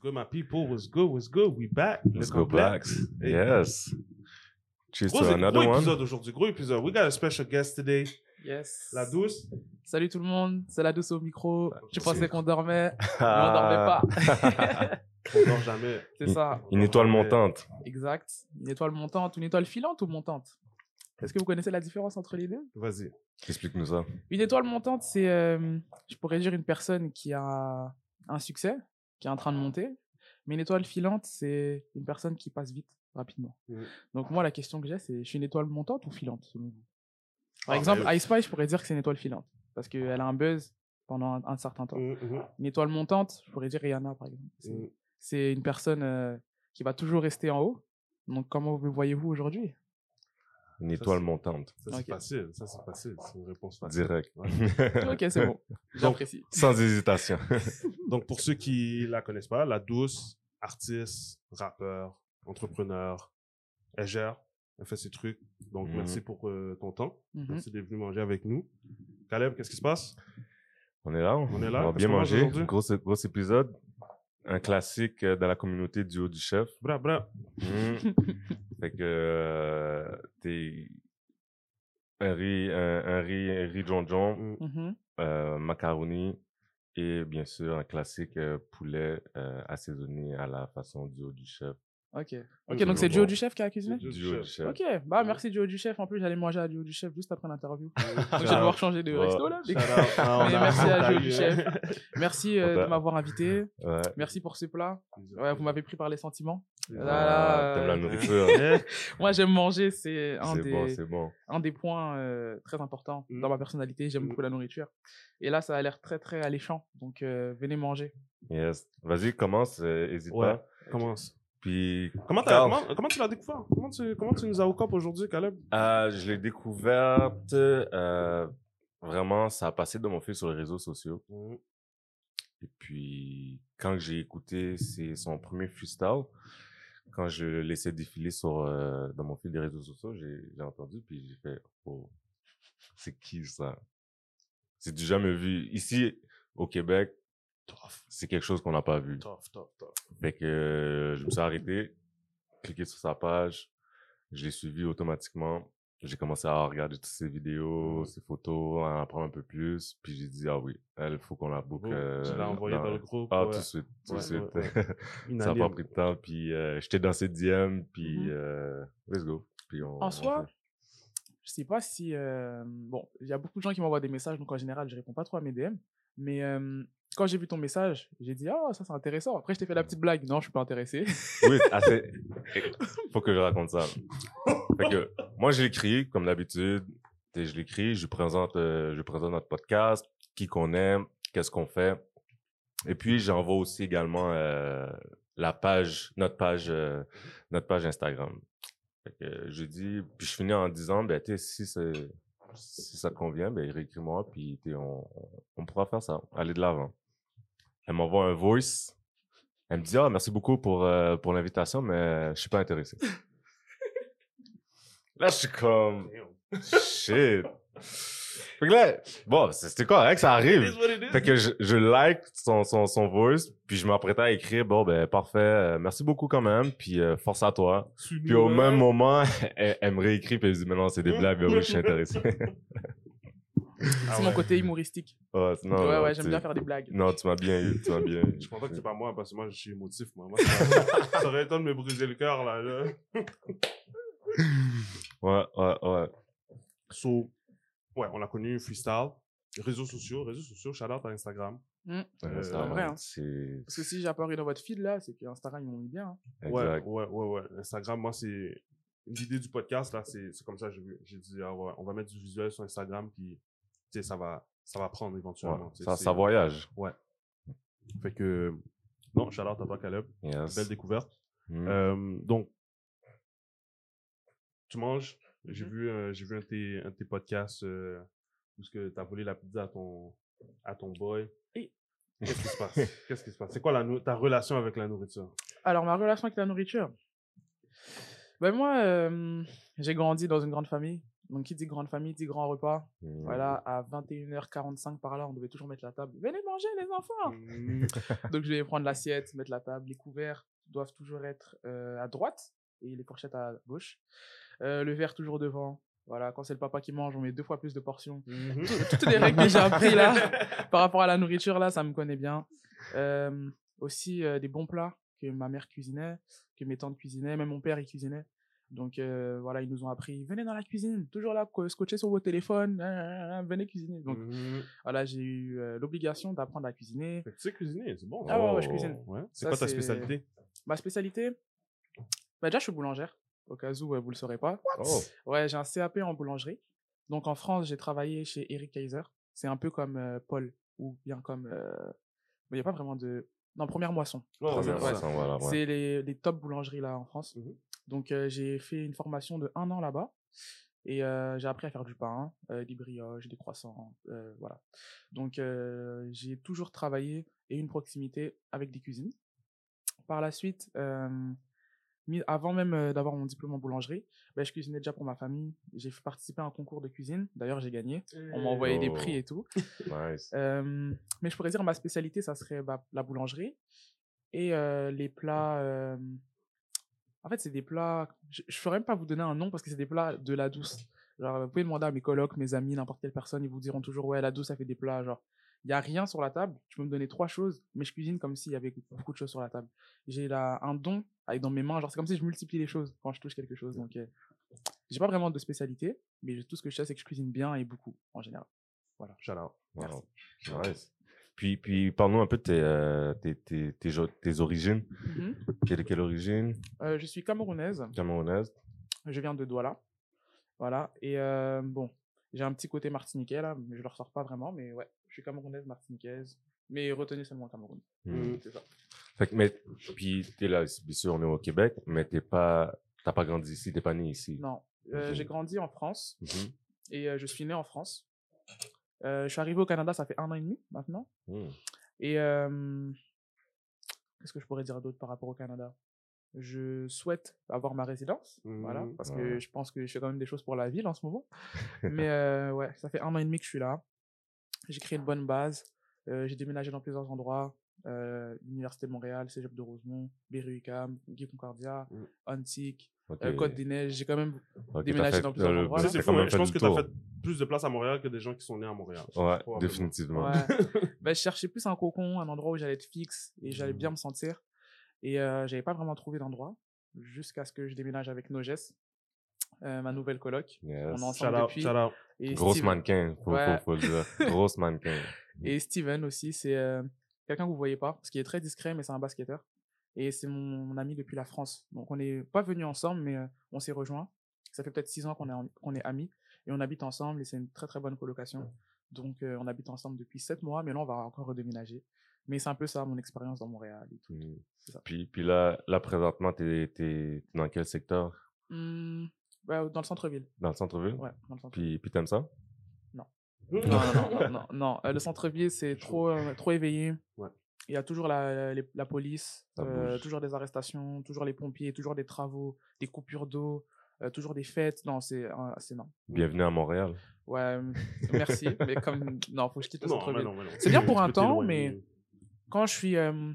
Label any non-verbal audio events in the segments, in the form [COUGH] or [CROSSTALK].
good, my people? What's good? What's good? We back. Let's go. Blacks. Hey. Yes. Cheers Gros, to another gros one. épisode aujourd'hui, gros épisode. We got a special guest today. Yes. La douce. Salut tout le monde, c'est la douce au micro. Je c'est- pensais qu'on dormait, [LAUGHS] mais on Ah. dormait pas. [LAUGHS] On dort jamais. c'est ça, Une étoile montante. exact. Une étoile montante, une étoile filante ou montante? Est-ce que vous connaissez la différence entre les deux? Vas-y. Explique-nous ça. Une étoile montante, c'est, euh, je pourrais dire, une personne qui a un succès, qui est en train de monter. Mais une étoile filante, c'est une personne qui passe vite, rapidement. Mhm. Donc moi, la question que j'ai, c'est, je suis une étoile montante ou filante, selon vous? Par Ah, exemple, mais- Ice je pourrais dire que c'est une étoile filante. Parce qu'elle a un buzz pendant un, un certain temps. Mm, mm, Une étoile montante, je pourrais dire Rihanna, par exemple. C'est, une personne euh, qui va toujours rester en haut. Donc, comment me voyez-vous aujourd'hui? Une étoile montante. Ça, c'est facile. Ça, c'est facile. C'est une réponse facile. Direct. [LAUGHS] Ok, c'est bon. J'apprécie. Sans hésitation. [LAUGHS] Donc, pour ceux qui la connaissent pas, la douce, artiste, rappeur, entrepreneur, elle gère, elle fait ses trucs. Donc, Mhm. merci pour euh, ton temps. Mhm. Merci d'être venu manger avec nous. Caleb, qu'est-ce qui se passe? On est là. On est là. On va bien manger. Gros, gros épisode. Un classique euh, dans la communauté du haut du chef. Bra, bra. Mm. [LAUGHS] fait que euh, t'es un riz, un, un riz, un riz jonjon, Mm. Mhm. euh, macaroni et bien sûr un classique euh, poulet euh, assaisonné à la façon du haut du chef. Ok. Ok, donc c'est. Joe du chef qui a cuisiné? C'est Du haut du chef. Ok, bah merci Joe du chef. En plus, j'allais manger à Joe du chef juste après l'interview. [LAUGHS] Donc, je vais devoir changer de resto là. A- merci à Joe du chef. [LAUGHS] Merci euh, de m'avoir invité. Ouais. Merci pour ce plat. Ouais, vous m'avez pris par les sentiments. Ah, Là, T'aimes la euh, nourriture. [LAUGHS] Moi, j'aime manger. C'est un des, bon, c'est bon. un des points euh, très importants Mm. dans ma personnalité. J'aime Mm. beaucoup la nourriture. Et là, ça a l'air très, très alléchant. Donc, euh, venez manger. Yes. Vas-y, commence, euh, hésite Ouais. pas. Commence. Puis, Comment, tu l'as découvert? Comment tu, comment tu nous as au cop aujourd'hui, Caleb? euh, je l'ai découverte, euh, vraiment, ça a passé de mon fil sur les réseaux sociaux. Mm. Et puis, quand j'ai écouté c'est son premier freestyle, quand je le laissais défiler sur, euh, dans mon fil des réseaux sociaux, j'ai j'ai entendu, puis j'ai fait, oh, c'est qui ça? C'est du jamais vu. Ici, au Québec, c'est quelque chose qu'on n'a pas vu. tough, tough, tough. Fait que euh, je me suis arrêté, cliqué sur sa page, je l'ai suivi automatiquement. J'ai commencé à regarder toutes ses vidéos, ses photos, à en apprendre un peu plus. Puis j'ai dit, ah oui, elle, faut qu'on la book. Bon, euh, tu l'as envoyé dans, le groupe. Ah, ouais. tout de suite, tout de Ouais, suite. ouais, [LAUGHS] ça n'a pas pris de temps. Puis euh, j'étais dans ses DM, puis Mhm. euh, let's go. Puis on, En soi, je sais pas si. euh, Bon, il y a beaucoup de gens qui m'envoient des messages, donc en général, je réponds pas trop à mes DM. Mais euh, quand j'ai vu ton message, j'ai dit, ah, ça c'est intéressant. Après, je t'ai fait la petite blague. Non, je suis pas intéressé. [LAUGHS] Oui, assez. [LAUGHS] Faut que je raconte ça. Fait que moi, je l'écris comme d'habitude. Je l'écris, je présente, euh, je présente notre podcast, qui qu'on aime, qu'est-ce qu'on fait. Et puis j'envoie aussi également euh, la page, notre page, euh, notre page Instagram. Fait que je dis, puis je finis en disant, ben si c'est, si ça te convient, ben réécris-moi, puis on, on pourra faire ça, aller de l'avant. Elle m'envoie un voice. Elle me dit, ah, merci beaucoup pour, euh, pour l'invitation, mais je suis pas intéressé. [LAUGHS] Là, je suis comme, shit. Fait que là, bon, c'était correct, ça arrive. Fait que je, je like son, son, son voice, puis je m'apprêtais à écrire, bon, ben, parfait, euh, merci beaucoup quand même, puis euh, force à toi. Puis au même moment, [LAUGHS] elle, elle me réécrit, puis elle dit, mais non, c'est des blagues, oui, je suis intéressé. [LAUGHS] Ah c'est mon ouais. côté humoristique. ouais, non, ouais, non, ouais, j'aime bien faire des blagues. Non, tu m'as bien eu, tu m'as bien eu. Je pense pas que c'est pas moi, parce que moi, je suis émotif, moi. Moi, [LAUGHS] ça, aurait été de me briser le cœur, là. là. [LAUGHS] Ouais, ouais, ouais. So, ouais, on l'a connu, freestyle. Réseaux sociaux, réseaux sociaux, shout out à Instagram. Mm. Ouais, Euh, c'est vrai, hein. C'est Parce que si j'ai apparu dans votre feed là, c'est que Instagram, ils m'ont mis bien. hein. Ouais, ouais, ouais, ouais. Instagram, moi, c'est. L'idée du podcast, là, c'est c'est comme ça, j'ai dit, ah ouais, on va mettre du visuel sur Instagram, puis, sais, ça va, ça va prendre éventuellement. Ouais, Ça, ça voyage. Fait que, non, shout out à toi, Caleb. Yes. Belle découverte. Mm. Euh, donc, tu manges? J'ai Mhm. vu, euh, j'ai vu un de tes, un de tes podcasts euh, où tu as volé la pizza à ton, à ton boy. Et- Qu'est-ce qui se passe? Qu'est-ce qui se passe? C'est quoi la ta relation avec la nourriture? Alors, ma relation avec la nourriture? Ben moi, euh, j'ai grandi dans une grande famille. Donc, qui dit grande famille, dit grand repas. Hmm. Voilà, à 21h45 par là, on devait toujours mettre la table. Venez manger, les enfants Mhm. Donc, je vais prendre l'assiette, mettre la table. Les couverts doivent toujours être euh, à droite et les fourchettes à gauche. Euh, le verre toujours devant. Voilà, quand c'est le papa qui mange, on met deux fois plus de portions. Tout- Toutes les règles que j'ai appris là, [LAUGHS] par rapport à la nourriture, là, ça me connaît bien. Euh, aussi, des bons plats que ma mère cuisinait, que mes tantes cuisinaient, même mon père, il cuisinait. Donc, euh, voilà, ils nous ont appris, venez dans la cuisine, toujours là, co- scotché sur vos téléphones, hein, hein, hein, venez cuisiner. Donc, Mhm. voilà, j'ai eu euh, l'obligation d'apprendre à cuisiner. Tu sais cuisiner, c'est bon. Ah ouais, ouais, je cuisine. Ouais. C'est quoi ta spécialité? Ma spécialité, bah déjà, je suis boulangère, au cas où euh, vous le saurez pas. Oh. Ouais, j'ai un CAP en boulangerie. Donc en France, j'ai travaillé chez Eric Kaiser. C'est un peu comme euh, Paul, ou bien comme... euh, Mais il n'y a pas vraiment de... Non, Première Moisson. Oh, Première voilà, ouais. C'est les, les top boulangeries là en France. Mhm. Donc j'ai fait une formation de un an là-bas. Et euh, j'ai appris à faire du pain, euh, des brioches, des croissants, euh, voilà. Donc j'ai toujours travaillé et une proximité avec des cuisines. Par la suite, avant même d'avoir mon diplôme en boulangerie, ben, je cuisinais déjà pour ma famille. J'ai fait participer à un concours de cuisine. D'ailleurs, j'ai gagné. On m'a envoyé des prix Oh. et tout. Nice. Euh, mais je pourrais dire ma spécialité, ça serait bah, la boulangerie et les plats. En fait, c'est des plats. Je ne saurais même pas vous donner un nom parce que c'est des plats de la douce. Genre, vous pouvez demander à mes colocs, mes amis, n'importe quelle personne, ils vous diront toujours ouais, la douce, ça fait des plats. Genre, il y a rien sur la table. Tu peux me donner trois choses, mais je cuisine comme s'il y avait beaucoup de choses sur la table. J'ai là un don avec dans mes mains. Genre, c'est comme si je multiplie les choses quand je touche quelque chose. Donc, euh, j'ai pas vraiment de spécialité, mais tout ce que je sais, c'est que je cuisine bien et beaucoup en général. Voilà, shout out. Wow. Nice. Puis, puis parle-nous un peu de tes, euh, tes, tes, tes, origines. Mhm. Quelle, quelle origine? Euh, je suis camerounaise. Camerounaise. Je viens de Douala. Voilà. Et euh, bon, j'ai un petit côté martiniquais là, mais je le ressors pas vraiment. Mais ouais, je suis camerounaise, martiniquaise. Mais retenez seulement Cameroun. Hmm. C'est ça. Fait que, mais, puis t'es là, bien sûr, on est au Québec, mais t'es pas, t'as pas grandi ici, t'es pas né ici. Non. J'ai grandi en France Mhm. et je suis né en France. Euh, je suis arrivé au Canada, ça fait un an et demi maintenant. Hmm. Et euh, qu'est-ce que je pourrais dire d'autre par rapport au Canada? Je souhaite avoir ma résidence, voilà, Mhm. parce Ouais. que je pense que je fais quand même des choses pour la ville en ce moment. Mais [LAUGHS] euh, ouais, ça fait un an et demi que je suis là. J'ai créé une bonne base. Euh, j'ai déménagé dans plusieurs endroits. Euh, L'Université de Montréal, Cégep de Rosemont, Berry-UQAM, Guy Concordia, Mm. Antique, euh, Côte des Neiges. J'ai quand même déménagé fait, dans plusieurs euh, endroits, fou. Je pense que tu as fait plus de place à Montréal que des gens qui sont nés à Montréal. Ouais, définitivement. Ouais. [LAUGHS] Ben, je cherchais plus un cocon, un endroit où j'allais être fixe et j'allais bien me sentir. Et euh, j'avais pas vraiment trouvé d'endroit jusqu'à ce que je déménage avec Noges, euh, ma nouvelle coloc. Yes. On est Shout ensemble out, depuis. shout out. Et Grosse Steven- mannequin, faut, Ouais. faut, faut le dire. Grosse [LAUGHS] mannequin. Et Steven aussi, c'est euh, quelqu'un que vous voyez pas, parce qu'il est très discret, mais c'est un basketteur. Et c'est mon, mon ami depuis la France. Donc on n'est pas venus ensemble, mais euh, on s'est rejoints. Ça fait peut-être six ans qu'on est, qu'on est amis et on habite ensemble et c'est une très très bonne colocation. Donc euh, on habite ensemble depuis sept mois, mais là on va encore redéménager. Mais c'est un peu ça mon expérience dans Montréal et tout. Ça. Puis, puis là, là, présentement, t'es, t'es dans quel secteur? Hmm, ouais, dans le centre-ville. Dans le centre-ville? Ouais, dans le centre Puis, puis t'aimes ça? Non, non, non, non, non, non. Euh, le centre-ville, c'est trop, euh, trop éveillé. Ouais. Il y a toujours la, police, euh, toujours des arrestations, toujours les pompiers, toujours des travaux, des coupures d'eau, toujours des fêtes. Non, c'est euh, c'est non. Bienvenue à Montréal. Ouais, euh, merci. [LAUGHS] mais comme. Non, faut que je quitte le Non, mais centre-ville. non, mais non. C'est bien pour [LAUGHS] un temps, mais- Quand je suis. euh,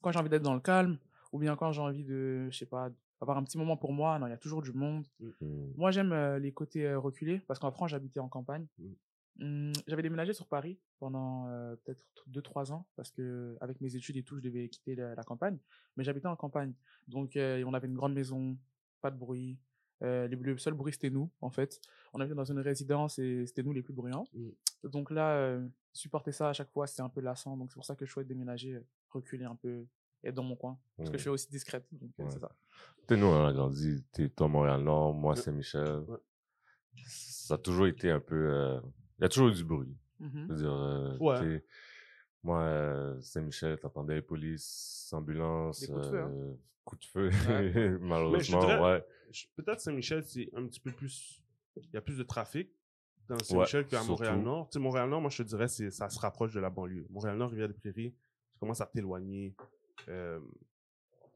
quand j'ai envie d'être dans le calme, ou bien quand j'ai envie de, je sais pas, avoir un petit moment pour moi, non, il y a toujours du monde. Hmm. Moi, j'aime euh, les côtés euh, reculés parce qu'en France, j'habitais en campagne. Mm. Hum, J'avais déménagé sur Paris pendant euh, peut-être 2-3 ans parce que avec mes études et tout, je devais quitter la, la campagne. Mais j'habitais en campagne. Donc, euh, on avait une grande maison, pas de bruit. Euh, le seul bruit, c'était nous, en fait. On habitait dans une résidence et c'était nous les plus bruyants. Mm. Donc là, euh, supporter ça à chaque fois, c'était un peu lassant. Donc, c'est pour ça que je souhaite déménager, reculer un peu, être dans mon coin. Parce que je suis aussi discrète. Donc, Ouais. c'est ça. T'es nous, on a grandi. T'es toi, Montréal-Nord, moi, Saint-Michel. Ouais. Ça a toujours été un peu. euh, Il y a toujours eu du bruit. Je veux dire, Ouais. Moi, euh, Saint-Michel, t'entendais coups de feu, hein. euh, coups de feu, Ouais. [LAUGHS] malheureusement, dirais- ouais. Peut-être Saint-Michel, c'est un petit peu plus. Il y a plus de trafic dans Saint-Michel qu'à surtout. Montréal-Nord. Tu sais, Montréal-Nord, moi, je te dirais, c'est- ça se rapproche de la banlieue. Montréal-Nord, Rivière-des-Prairies, tu commences à t'éloigner. Euh,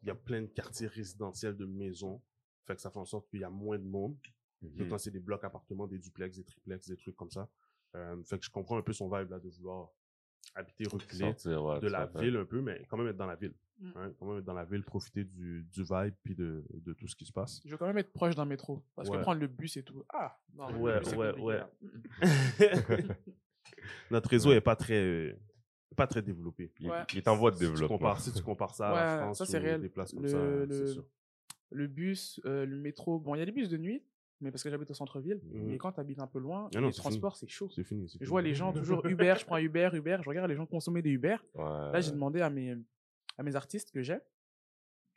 Il y a plein de quartiers résidentiels de maisons. Fait que ça fait en sorte qu'il y a moins de monde. D'autres Mhm. c'est des blocs appartements, des duplex, des triplex, des trucs comme ça. Euh, fait que je comprends un peu son vibe là de vouloir habiter reculé Sortir, ouais, de la ville un peu, mais quand même être dans la ville. Mm. hein, quand même être dans la ville, profiter du, du vibe puis de, de tout ce qui se passe. Je veux quand même être proche d'un métro. Parce Ouais. que prendre le bus et tout. Ah, non, le Ouais, bus, ouais, ouais. là. Mm, [LAUGHS] Notre réseau est pas très, euh, pas très développé. Il, Ouais. il est en voie de Si tu développement. compares, si tu compares ça à la France ça, c'est réel. des places comme Le- ça, le-. Le bus, euh, le métro. Bon, il y a des bus de nuit, mais parce que j'habite au centre-ville. Mhm. Mais quand tu habites un peu loin, Ah non, les transports, c'est chaud. C'est fini. c'est Je vois les gens [LAUGHS] toujours Uber, je prends Uber, Uber. Je regarde les gens consommer des Uber. Ouais. Là, j'ai demandé à mes, à mes artistes que j'ai,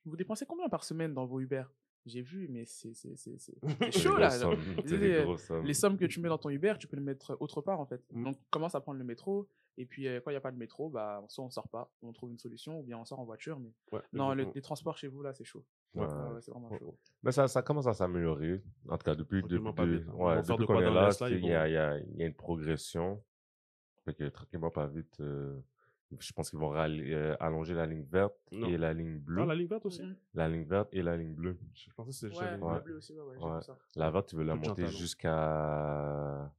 vous dépensez combien par semaine dans vos Uber? J'ai vu, mais c'est [LAUGHS] chaud là. sommes, euh, grosses sommes. Les sommes que tu mets dans ton Uber, tu peux le mettre autre part en fait. Mm. Donc commence à prendre le métro. Et puis euh, quand il n'y a pas de métro, bah, soit on sort pas, on trouve une solution, ou bien on sort en voiture. Mais Ouais, non, le- les transports chez vous là, c'est chaud. Ouais. Ouais, ouais, c'est vraiment Ouais. chaud. Mais ça, ça commence à s'améliorer. En tout cas, depuis, depuis, hein. Ils ouais, depuis qu'on est là, il y a, il y, a, il y a une progression. Fait que tranquillement, pas vite, euh, je pense qu'ils vont euh, allonger la ligne verte Non. et la ligne bleue. Ah, la ligne verte aussi? La ligne verte et la ligne bleue. Je pensais que c'était Ouais, juste la ligne bleu aussi, ouais, ouais, ça. La verte, tu veux la Tout monter Jean-Talon. jusqu'à...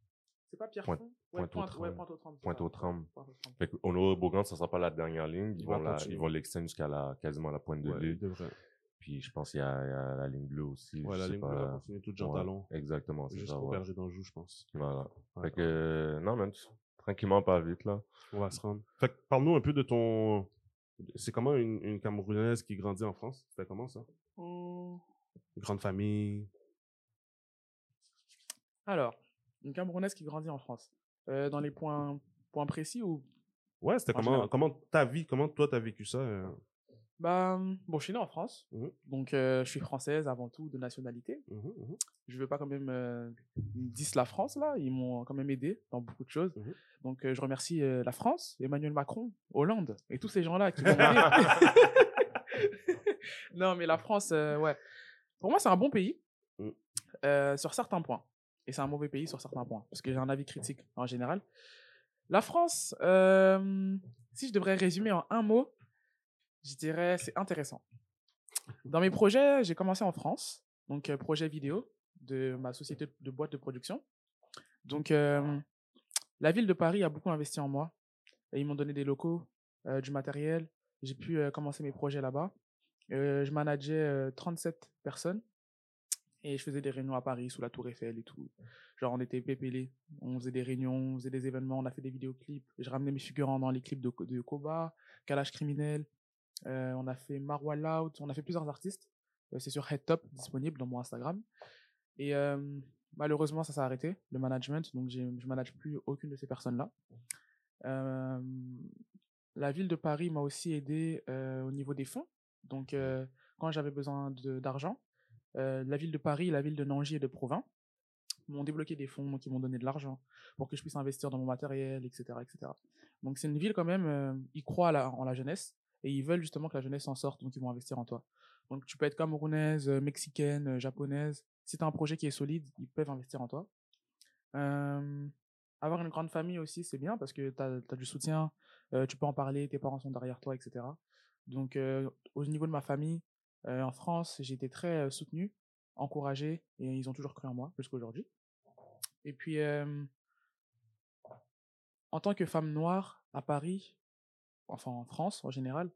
C'est pas Pierre Pointe- ouais, ouais, Pointe-aux-Trembles, c'est ça. Pointe-aux-Trembles. Pointe-aux-Trembles. Fait qu'au Honoré-Beaugrand, ça sera pas la dernière ligne. Ils Ils vont l'extendre jusqu'à la, quasiment la pointe de Ouais, l'île. Puis je pense qu'il y, a il y a la ligne bleue aussi. Ouais, je la sais ligne bleue va pas. continuer tout Jean Ouais, Talon Exactement, c'est ça. jusqu'au ouais. d'Anjou, je pense. Voilà. Ouais. Fait que, non, man, tranquillement, pas vite, là. On va se rendre. Fait que parle-nous un peu de ton. C'est comment une, une Camerounaise qui grandit en France? C'était comment ça Hum, Une grande famille. Alors, une Camerounaise qui grandit en France. Euh, dans les points, points précis ou? Ouais, c'était En comment général. Comment ta vie Comment toi t'as vécu ça euh? Bah, bon, je suis né en France, Mhm. donc euh, je suis française avant tout de nationalité. Mhm, mhm. Je veux pas quand même euh, disent la France là, ils m'ont quand même aidé dans beaucoup de choses. Donc euh, je remercie euh, la France, Emmanuel Macron, Hollande et tous ces gens-là qui m'ont aidé. [LAUGHS] non, mais la France, ouais. Pour moi, c'est un bon pays sur certains points. Et c'est un mauvais pays sur certains points. Parce que j'ai un avis critique en général. La France, si je devrais résumer en un mot, je dirais c'est intéressant. Dans mes projets, j'ai commencé en France, donc euh, projet vidéo de ma société de boîte de production. Donc, la ville de Paris a beaucoup investi en moi. Ils m'ont donné des locaux, euh, du matériel. J'ai pu euh, commencer mes projets là-bas. Je manageais euh, 37 personnes et je faisais des réunions à Paris sous la Tour Eiffel et tout. Genre, on était pépélés. On faisait des réunions, on faisait des événements, on a fait des vidéoclips. Je ramenais mes figurants dans les clips de, de Koba, Kalash Criminel. Euh, on a fait Marwa Loud, on a fait plusieurs artistes. Euh, c'est sur Headtop, disponible dans mon Instagram. Et euh, malheureusement, ça s'est arrêté, le management. Donc, je manage plus aucune de ces personnes-là. La ville de Paris m'a aussi aidé au niveau des fonds. Donc, quand j'avais besoin d'argent, la ville de Paris, la ville de Nangy et de Provins m'ont débloqué des fonds, ils m'ont donné de l'argent pour que je puisse investir dans mon matériel, etc. etc. Donc, c'est une ville quand même, euh, ils croient en la jeunesse et ils veulent justement que la jeunesse s'en sorte, donc ils vont investir en toi. Donc, tu peux être camerounaise, euh, mexicaine, euh, japonaise. Si tu as un projet qui est solide, ils peuvent investir en toi. Avoir une grande famille aussi, c'est bien parce que tu as, du soutien, euh, tu peux en parler, tes parents sont derrière toi, etc. Donc, au niveau de ma famille, en France, j'ai été très soutenu, encouragé et ils ont toujours cru en moi jusqu'à aujourd'hui. Et puis, en tant que femme noire à Paris, enfin en France en général,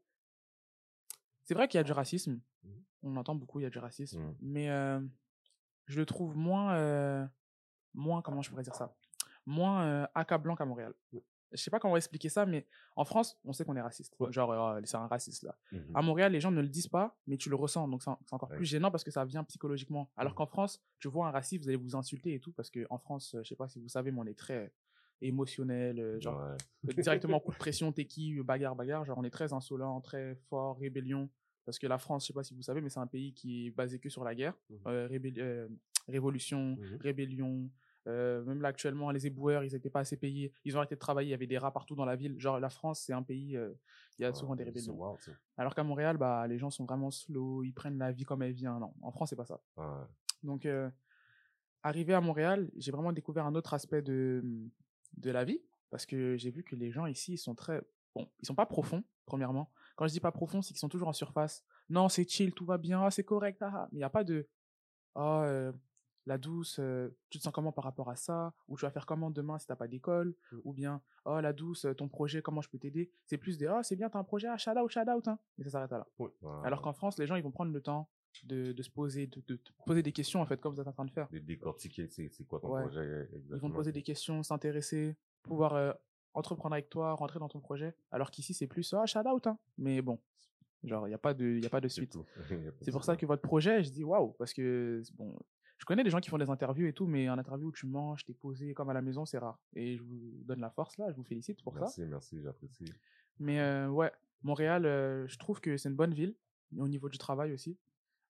c'est vrai qu'il y a du racisme. On entend beaucoup, il y a du racisme. Mhm. Mais euh, je le trouve moins, euh, moins, comment je pourrais dire ça? Moins euh, accablant qu'à Montréal. Je sais pas comment expliquer ça, mais en France, on sait qu'on est raciste. Genre, c'est un raciste là. Mhm. À Montréal, les gens ne le disent pas, mais tu le ressens. Donc, c'est en- c'est encore Ouais. plus gênant parce que ça vient psychologiquement. Alors qu'en France, tu vois un raciste, vous allez vous insulter et tout. Parce qu'en France, je sais pas si vous savez, mais on est très émotionnel. euh, genre, Ouais. directement coup de pression, t'es qui, euh, bagarre, bagarre. Genre, on est très insolent, très fort, rébellion. Parce que la France, je sais pas si vous savez, mais c'est un pays qui est basé que sur la guerre. Euh, euh, révolution, Mhm. rébellion. Euh, même là, actuellement, les éboueurs, ils n'étaient pas assez payés. Ils ont arrêté de travailler. Il y avait des rats partout dans la ville. Genre, la France, c'est un pays, euh, il y a souvent des rébellions. wild. Alors qu'à Montréal, bah, les gens sont vraiment slow, ils prennent la vie comme elle vient. Non, en France, c'est pas ça. Ouais. Donc, euh, arrivé à Montréal, j'ai vraiment découvert un autre aspect de, de la vie parce que j'ai vu que les gens ici, ils sont très. Bon, ils sont pas profonds, premièrement. Quand je dis pas profond, c'est qu'ils sont toujours en surface. Non, c'est chill, tout va bien, ah, c'est correct, ah, ah. mais il n'y a pas de. Euh, la douce, euh, tu te sens comment par rapport à ça? Ou tu vas faire comment demain si t'as pas d'école? Mm. Ou bien, oh la douce, euh, ton projet, comment je peux t'aider? C'est plus des, oh c'est bien, t'as un projet, ah, shout out, shout out. Hein. Et ça s'arrête là. Alors qu'en France, les gens, ils vont prendre le temps de, de se poser, de, poser des questions, en fait, comme vous êtes en train de faire. de décortiquer, c'est quoi ton Ouais. projet exactement. Ils vont te poser des questions, s'intéresser, pouvoir euh, entreprendre avec toi, rentrer dans ton projet. Alors qu'ici, c'est plus, ah, shout out. Hein. Mais bon, genre, il n'y a, pas de- y a pas de suite. [LAUGHS] C'est pour ça que votre projet, je dis waouh, parce que bon, je connais des gens qui font des interviews et tout, mais un interview où tu manges, t'es posé comme à la maison, c'est rare. Et je vous donne la force là, je vous félicite pour ça. Merci, merci, j'apprécie. Mais euh, ouais, Montréal, euh, je trouve que c'est une bonne ville au niveau du travail aussi.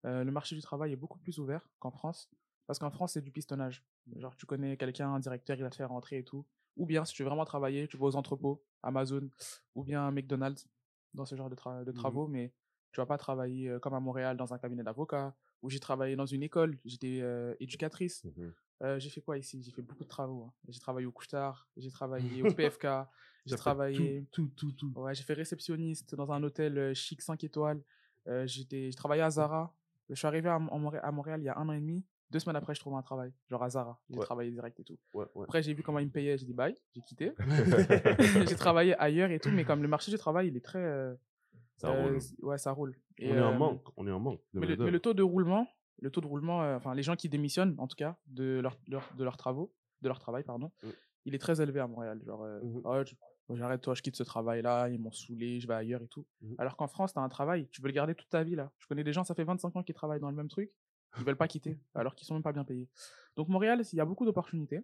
Euh, le marché du travail est beaucoup plus ouvert qu'en France, parce qu'en France c'est du pistonnage. Genre tu connais quelqu'un, un directeur, il va te faire rentrer et tout. Ou bien si tu veux vraiment travailler, tu vas aux entrepôts, Amazon, ou bien McDonald's dans ce genre de, tra- de Mhm. travaux, mais tu vas pas travailler euh, comme à Montréal dans un cabinet d'avocat, où j'ai travaillé dans une école, j'étais euh, éducatrice. Euh, j'ai fait quoi ici? J'ai fait beaucoup de travaux. hein. J'ai travaillé au couche-tard, j'ai travaillé au [LAUGHS] PFK, j'ai travaillé. Tout, tout, tout. tout. Ouais, j'ai fait réceptionniste dans un hôtel chic 5 étoiles. Euh, j'ai travaillé à Zara. Je suis arrivé à, à Montréal il y a un an et demi. Deux semaines après, je trouvais un travail, genre à Zara. J'ai Ouais. travaillé direct et tout. Ouais, ouais. Après, j'ai vu comment ils me payaient, j'ai dit bye, j'ai quitté. [LAUGHS] [LAUGHS] j'ai travaillé ailleurs et tout, mais comme le marché du travail, il est très. euh, Ça euh, roule. Ouais, ça roule. on est en euh, manque. On est en manque. mais le, main-d'œuvre. mais le taux de roulement, le taux de roulement, euh, enfin les gens qui démissionnent en tout cas de leur, leur- de leurs travaux, de leur travail pardon, Mm. il est très élevé à Montréal. Genre, euh, je- moi, j'arrête toi, je quitte ce travail-là, ils m'ont saoulé, je vais ailleurs et tout. Mhm. Alors qu'en France, tu as un travail, tu veux le garder toute ta vie là. Je connais des gens, ça fait 25 ans qu'ils travaillent dans le même truc, ils veulent pas [LAUGHS] quitter, alors qu'ils sont même pas bien payés. Donc Montréal, il y a beaucoup d'opportunités.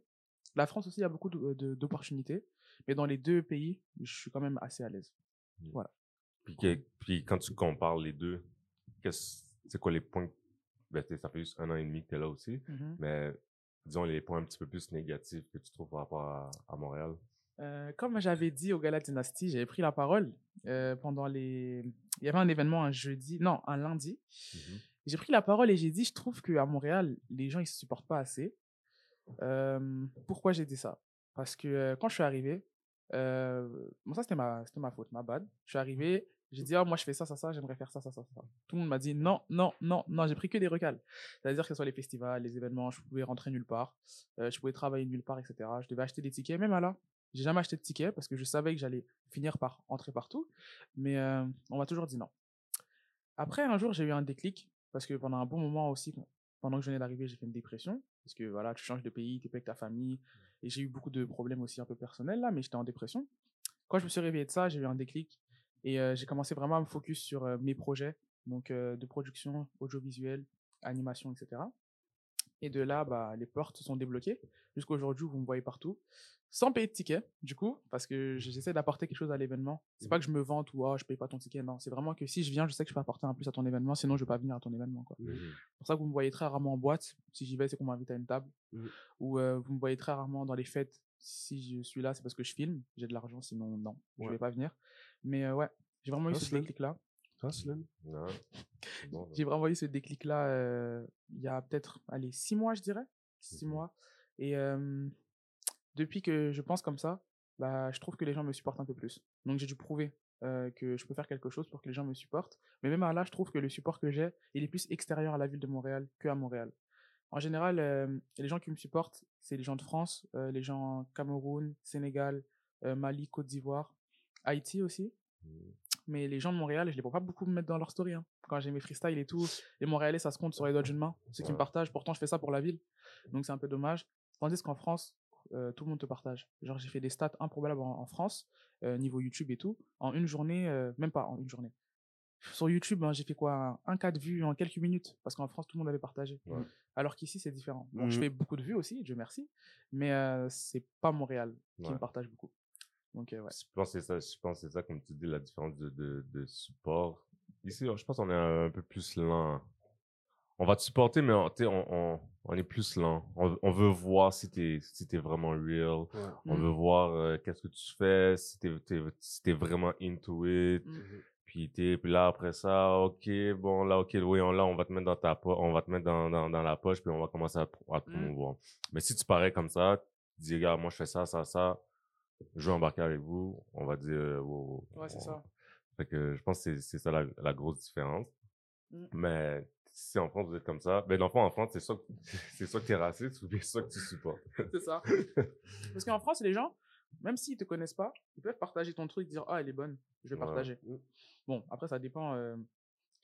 La France aussi, il y a beaucoup d'opportunités. Mais dans les deux pays, je suis quand même assez à l'aise. Puis, que- puis quand tu compares les deux, c'est quoi les points ben, ça fait juste un an et demi que tu es là aussi, mais disons les points un petit peu plus négatifs que tu trouves par rapport à, à Montréal? Euh, comme j'avais dit au Gala Dynasty, j'avais pris la parole euh, pendant les. Il y avait un événement un jeudi, non, un lundi. Mhm. J'ai pris la parole et j'ai dit je trouve qu'à Montréal, les gens ils se supportent pas assez. Euh, pourquoi j'ai dit ça? Parce que quand je suis arrivé, bon, ça c'était ma, ma faute, ma bad. Je suis arrivé, j'ai dit ah, moi je fais ça, ça, ça, j'aimerais faire ça, ça, ça, ça. Tout le monde m'a dit non, non, non, non, j'ai pris que des recals. C'est-à-dire que ce soit les festivals, les événements, je pouvais rentrer nulle part, euh, je pouvais travailler nulle part, etc. Je devais acheter des tickets, même à là. J'ai jamais acheté de tickets parce que je savais que j'allais finir par entrer partout. Mais euh, on m'a toujours dit non. Après, un jour, j'ai eu un déclic parce que pendant un bon moment aussi, pendant que je venais d'arriver, j'ai fait une dépression. Parce que voilà, tu changes de pays, tu es avec ta famille. Et j'ai eu beaucoup de problèmes aussi un peu personnels là, mais j'étais en dépression. Quand je me suis réveillé de ça, j'ai eu un déclic. Et euh, j'ai commencé vraiment à me focus sur euh, mes projets, donc de production audiovisuelle, animation, etc. Et de là, bah, les portes se sont débloquées jusqu'à aujourd'hui où vous me voyez partout, sans payer de ticket, du coup, parce que j'essaie d'apporter quelque chose à l'événement. C'est pas que je me vante ou oh, je paye pas ton ticket, non. C'est vraiment que si je viens, je sais que je peux apporter un plus à ton événement, sinon je vais pas venir à ton événement. quoi. Mhm. C'est pour ça que vous me voyez très rarement en boîte. Si j'y vais, c'est qu'on m'invite à une table. Ou euh, vous me voyez très rarement dans les fêtes. Si je suis là, c'est parce que je filme. J'ai de l'argent, sinon non, je Ouais. vais pas venir. Mais euh, ouais, j'ai vraiment eu ce Slim. déclic-là. Non. Bon, J'ai vraiment eu ce déclic-là euh, il y a peut-être, allez, six mois, je dirais. Six Mhm. mois. Et euh, depuis que je pense comme ça, bah, je trouve que les gens me supportent un peu plus. Donc j'ai dû prouver euh, que je peux faire quelque chose pour que les gens me supportent. Mais même à là, je trouve que le support que j'ai, il est plus extérieur à la ville de Montréal qu'à Montréal. En général, euh, les gens qui me supportent, c'est les gens de France, euh, les gens Cameroun, Sénégal, Mali, Côte d'Ivoire, Haïti aussi. Mais les gens de Montréal, je les vois pas beaucoup me mettre dans leur story. hein. Quand j'ai mes freestyles et tout, les Montréalais, ça se compte sur les doigts d'une main. Ceux qui me partagent, pourtant je fais ça pour la ville. Donc c'est un peu dommage. Tandis qu'en France, euh, tout le monde te partage. Genre j'ai fait des stats improbables en, en France, euh, niveau YouTube et tout. En une journée, euh, même pas en une journée. Sur YouTube, hein, j'ai fait quoi Un cas de vues en quelques minutes. Parce qu'en France, tout le monde avait partagé. Ouais. Alors qu'ici, c'est différent. Bon, je Mhm. fais beaucoup de vues aussi, Dieu merci. Mais c'est pas Montréal qui Ouais. me partage beaucoup. Donc ouais. Je pense que c'est ça, je pense que c'est ça, comme tu dis, la différence de, de, de support. Ici, je pense qu'on est un, peu plus lent. On va te supporter, mais on, on, on, on est plus lent. On, on veut voir si t'es si t'es vraiment real. Ouais. On Mm. veut voir euh, qu'est-ce que tu fais, si t'es t'es- si t'es vraiment into it. Mm. Puis, t'es, puis là, après ça, OK, bon, là, OK, oui, on, là, on va te mettre dans ta po- on va te mettre dans, dans, dans la poche, puis on va commencer à, te Mm. promouvoir. Mais si tu parais comme ça, tu dis, regarde, moi, je fais ça, ça, ça, je vais embarquer avec vous, on va dire, euh, wow, Ouais, c'est on- ça. Fait que je pense que c'est, ça la, la grosse différence. Mm. Mais si en France vous êtes comme ça, ben dans le fond, en France, c'est soit, que- [LAUGHS] c'est soit que t'es raciste ou bien soit que tu supportes? [LAUGHS] C'est ça. [LAUGHS] Parce qu'en France, les gens, même s'ils te connaissent pas, ils peuvent partager ton truc, dire ah elle est bonne, je vais Ouais. partager. Bon, après ça dépend euh,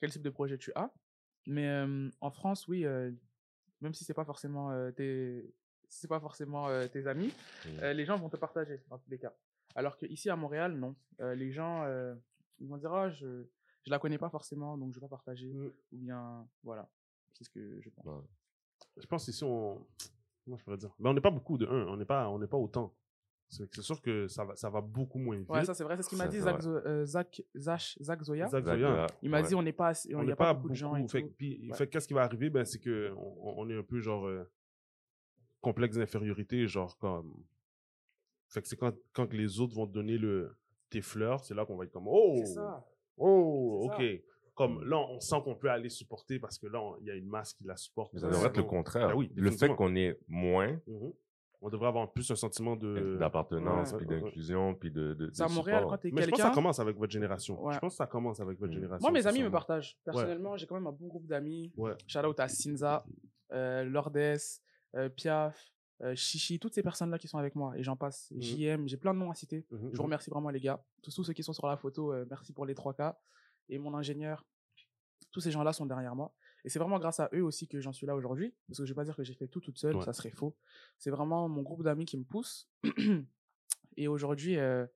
quel type de projet tu as, mais euh, en France, oui, euh, même si c'est pas forcément tes, si c'est pas forcément euh, tes amis, Mm. euh, les gens vont te partager dans tous les cas. Alors que ici à Montréal, non, Euh, les gens euh, ils vont dire ah je je la connais pas forcément, donc je vais pas partager, Mm. ou bien voilà, c'est ce que je pense. Ouais. Je pense ici, on. Comment je pourrais dire? Mais on n'est pas beaucoup de un, on n'est pas, on n'est pas autant. C'est sûr que ça va, ça va beaucoup moins vite. Ouais, ça c'est vrai, c'est ce qu'il m'a dit Zach, euh, Zach, Zach, Zach Zoya. Zach Zoya. Il m'a ouais. dit on n'est pas on n'y n'est a pas, pas beaucoup de gens et fait, tout. que- puis, Ouais. fait que qu'est-ce qui va arriver? Ben, c'est que on, on est un peu genre euh, complexe d'infériorité genre comme fait que c'est quand, quand que les autres vont te donner le tes fleurs c'est là qu'on va être comme oh C'est ça. oh C'est ça. ok comme là on sent qu'on peut aller supporter parce que là il y a une masse qui la supporte Mais ça devrait être le contraire. Ben oui, le fait qu'on ait moins Mhm. on devrait avoir plus un sentiment de d'appartenance, Ouais, puis ouais, ouais. d'inclusion, puis de, de, de C'est à Montréal, support. quand t'es mais je pense que ça quelqu'un. commence avec votre génération Ouais. je pense que ça commence avec votre Mm. génération Moi, mes amis me partagent. Personnellement, j'ai quand même un bon groupe d'amis. ouais Shout out à Sinza, euh, Lourdes, euh, Piaf, euh, Chichi, toutes ces personnes-là qui sont avec moi. Et j'en passe. Mhm. JM, j'ai plein de noms à citer. Mhm, Je vous remercie vraiment, les gars. Tous, tous ceux qui sont sur la photo, euh, merci pour les 3K. Et mon ingénieur, tous ces gens-là sont derrière moi. Et c'est vraiment grâce à eux aussi que j'en suis là aujourd'hui. Parce que je vais pas dire que j'ai fait tout toute seule, Ouais. ça serait faux. C'est vraiment mon groupe d'amis qui me pousse. [CLEARS THROAT] et aujourd'hui, euh,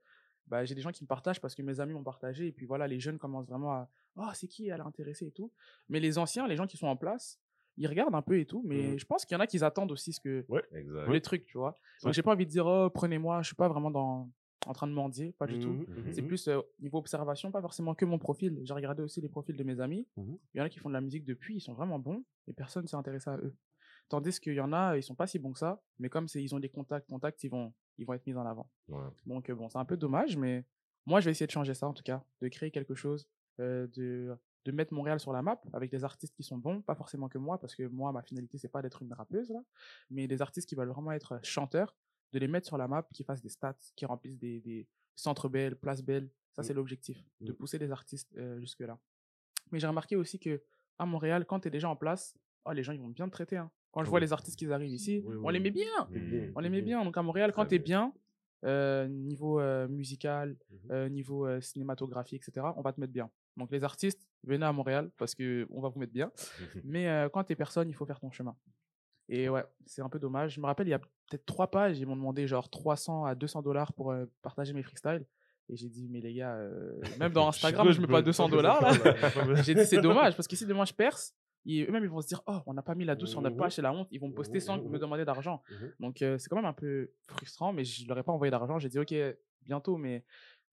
bah, j'ai des gens qui me partagent parce que mes amis m'ont partagé. Et puis voilà, les jeunes commencent vraiment à Oh, c'est qui Elle est intéressée et tout? Mais les anciens, les gens qui sont en place, ils regardent un peu et tout. Mais Mhm. je pense qu'il y en a qui attendent aussi ce que, Exact. les trucs, tu vois. Donc Ouais. j'ai pas envie de dire Oh, prenez-moi. Je suis pas vraiment dans, en train de mendier, pas du tout. Mhm, Mhm. C'est mhm. plus euh, niveau observation, pas forcément que mon profil. J'ai regardé aussi les profils de mes amis. Il y en a qui font de la musique depuis, ils sont vraiment bons et personne ne s'est intéressé à eux. Tandis qu'il y en a, ils sont pas si bons que ça, mais comme ils ont des contacts, contacts, ils vont, ils vont être mis en avant. Ouais. Donc euh, bon, c'est un peu dommage, mais moi je vais essayer de changer ça en tout cas, de créer quelque chose, euh, de, de mettre Montréal sur la map avec des artistes qui sont bons, pas forcément que moi, parce que moi ma finalité c'est pas d'être une rappeuse là, mais des artistes qui veulent vraiment être chanteurs, de les mettre sur la map, qui fassent des stats, qui remplissent des, des centres belles, places belles. Ça Mm. c'est l'objectif, de Mm. pousser des artistes euh, jusque là. Mais j'ai remarqué aussi que à Montréal, quand tu es déjà en place, oh, les gens ils vont bien te traiter. hein. Quand je vois les artistes qui arrivent ici, Oui, on les met bien. Mhm. On les met bien. Donc à Montréal, quand tu es bien. euh, niveau euh, musical, Mhm. euh, niveau cinématographie, etc., on va te mettre bien. Donc les artistes, venez à Montréal parce que on va vous mettre bien. [LAUGHS] Mais euh, quand t'es personne, il faut faire ton chemin. Et ouais, c'est un peu dommage. Je me rappelle, il y a peut-être trois pages, ils m'ont demandé genre 300 à 200 dollars pour euh, partager mes freestyles. Et j'ai dit, mais les gars, euh, même dans [LAUGHS] Instagram, je mets pas 200 dollars. [LAUGHS] J'ai dit, c'est dommage parce que si demain je perce, eux-mêmes ils vont se dire, oh, on n'a pas mis la douce, on n'a pas acheté la honte. Ils vont me poster sans me demander d'argent. Donc euh, c'est quand même un peu frustrant, mais je leur ai pas envoyé d'argent. J'ai dit, ok, bientôt, mais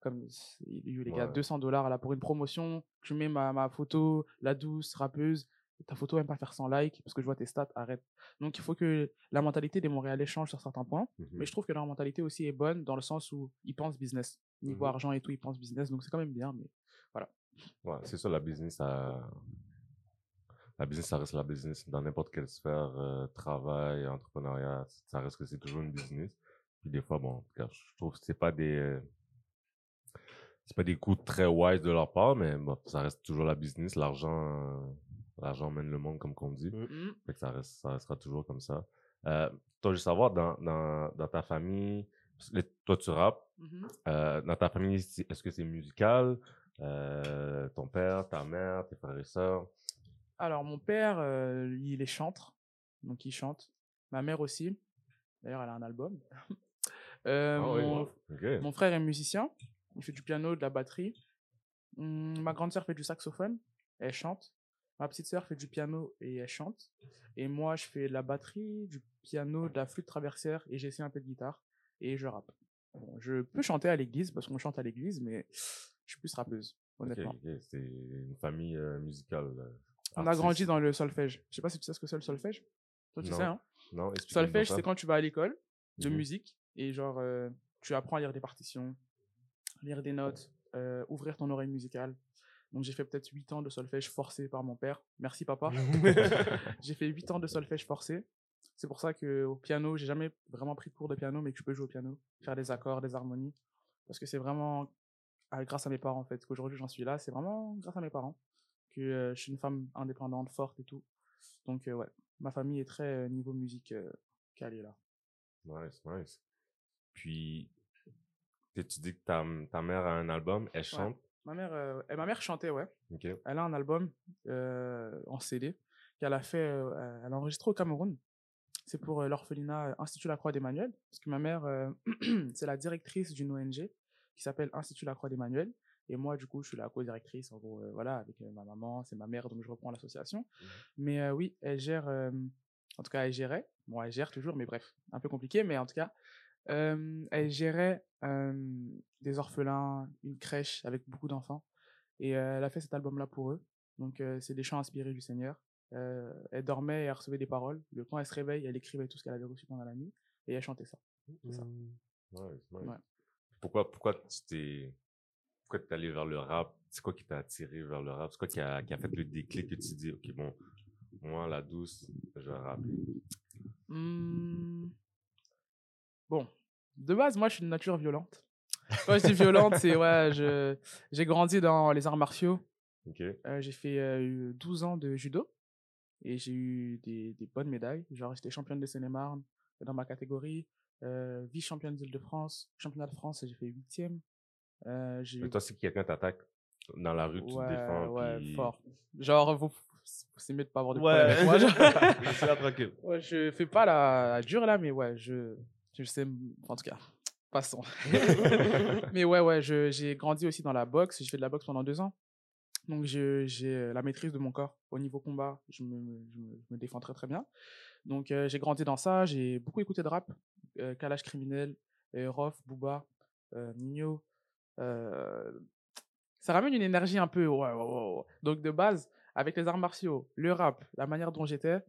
comme il y a eu les gars, Ouais. 200 dollars là pour une promotion, tu mets ma, ma photo, la douce, rappeuse, ta photo même pas faire 100 likes parce que je vois tes stats, arrête. Donc il faut que la mentalité des Montréalais change sur certains points, Mhm. mais je trouve que leur mentalité aussi est bonne dans le sens où ils pensent business. Niveau Mhm. argent et tout, ils pensent business, donc c'est quand même bien, mais Ouais, c'est ça, la business, ça... la business, ça reste la business dans n'importe quelle sphère, euh, travail, entrepreneuriat, ça reste que c'est toujours une business. Puis des fois, bon, en tout cas, je trouve que c'est pas des, euh, c'est pas des coups très wise de leur part, mais bon, ça reste toujours la business, l'argent, l'argent mène le monde, comme qu'on dit. Mm. Fait que ça, reste, ça restera toujours comme ça. Euh, toi, je veux savoir, dans, dans, dans ta famille, toi, tu rappes, Mhm. euh, dans ta famille, est-ce que c'est musical? Euh, ton père, ta mère, tes frères et sœurs? Alors, mon père, euh, il est chantre, donc il chante. Ma mère aussi. D'ailleurs, elle a un album. [LAUGHS] Euh, Ah oui, mon frère est musicien. Il fait du piano, de la batterie. Hum, ma grande sœur fait du saxophone. Elle chante. Ma petite sœur fait du piano et elle chante. Et moi, je fais de la batterie, du piano, de la flûte traversière et j'essaie un peu de guitare. Et je rappe. Bon, je peux chanter à l'église parce qu'on chante à l'église, mais je suis plus rappeuse, honnêtement. C'est une famille euh, musicale. euh, On a grandi dans le solfège. Je sais pas si tu sais ce que c'est le solfège. Toi, tu Non. sais, hein Non, Solfège, c'est quand tu vas à l'école de Mhm. musique et genre euh, tu apprends à lire des partitions, lire des notes, euh, ouvrir ton oreille musicale. Donc j'ai fait peut-être 8 ans de solfège forcé par mon père. Merci papa. [LAUGHS] [LAUGHS] j'ai fait 8 ans de solfège forcé. C'est pour ça que au piano, j'ai jamais vraiment pris de cours de piano, mais que je peux jouer au piano, faire des accords, des harmonies. Parce que c'est vraiment ah, grâce à mes parents en fait qu'aujourd'hui j'en suis là. C'est vraiment grâce à mes parents que euh, je suis une femme indépendante, forte et tout. Donc, euh, ouais, ma famille est très niveau musique calée là. Nice, nice. Puis, tu tu dis que ta, ta mère a un album, elle chante? Ma mère, euh, et ma mère chantait, ouais. Ok. Elle a un album euh, en CD qu'elle a fait, euh, elle a enregistré au Cameroun. C'est pour l'orphelinat Institut La Croix d'Emmanuel. Parce que ma mère, [CLEARS THROAT] c'est la directrice d'une ONG qui s'appelle Institut La Croix d'Emmanuel. Et moi, du coup, je suis la co-directrice, en gros, voilà, avec ma maman, c'est ma mère, donc je reprends l'association. Mais euh, oui, elle gère, en tout cas, elle gérait, bon, elle gère toujours, mais bref, un peu compliqué, mais en tout cas, euh, elle gérait euh, des orphelins, une crèche avec beaucoup d'enfants. Et euh, elle a fait cet album-là pour eux. Donc, c'est des chants inspirés du Seigneur. Elle dormait et elle recevait des paroles. Le quand elle se réveille, elle écrivait tout ce qu'elle avait reçu pendant la nuit et elle chantait ça. Ça. Mm. Nice, nice. Ouais. Pourquoi, pourquoi tu t'es. Pourquoi tu es allé vers le rap? C'est quoi qui t'a attiré vers le rap? C'est quoi qui a, qui a fait le déclic que tu t'es dit, OK, bon, moi, la douce, je vais rapper? Hmm. Bon, de base, moi, je suis de nature violente. Quand je dis violente, c'est ouais, je j'ai grandi dans les arts martiaux. OK? Euh, j'ai fait euh, 12 ans de judo et j'ai eu des, des bonnes médailles. Genre, j'étais championne de Seine-et-Marne dans ma catégorie, euh, vice-championne d'Île-de-France, championnat de France, j'ai fait huitième. Euh, j'ai Mais toi, si quelqu'un t'attaque dans la rue, tu te défends. ouais, puis- fort. Genre, vous, c'est mieux de pas avoir de Ouais. problème avec moi. [LAUGHS] là tranquille. Ouais, je fais pas la, la dure là, mais ouais, je, je sais, en tout cas, passons. [LAUGHS] [LAUGHS] mais ouais, ouais, j'ai grandi aussi dans la boxe. J'ai fait de la boxe pendant deux ans. Donc j'ai euh, la maîtrise de mon corps. Au niveau combat, je me, je me, je me défends très très bien. Donc euh, j'ai grandi dans ça. J'ai beaucoup écouté de rap. Euh, Kalash Criminel, euh, Rof, Booba, Nino. ça ramène une énergie un peu. ouais, ouais, ouais. Donc de base, avec les arts martiaux, le rap, la manière dont j'étais,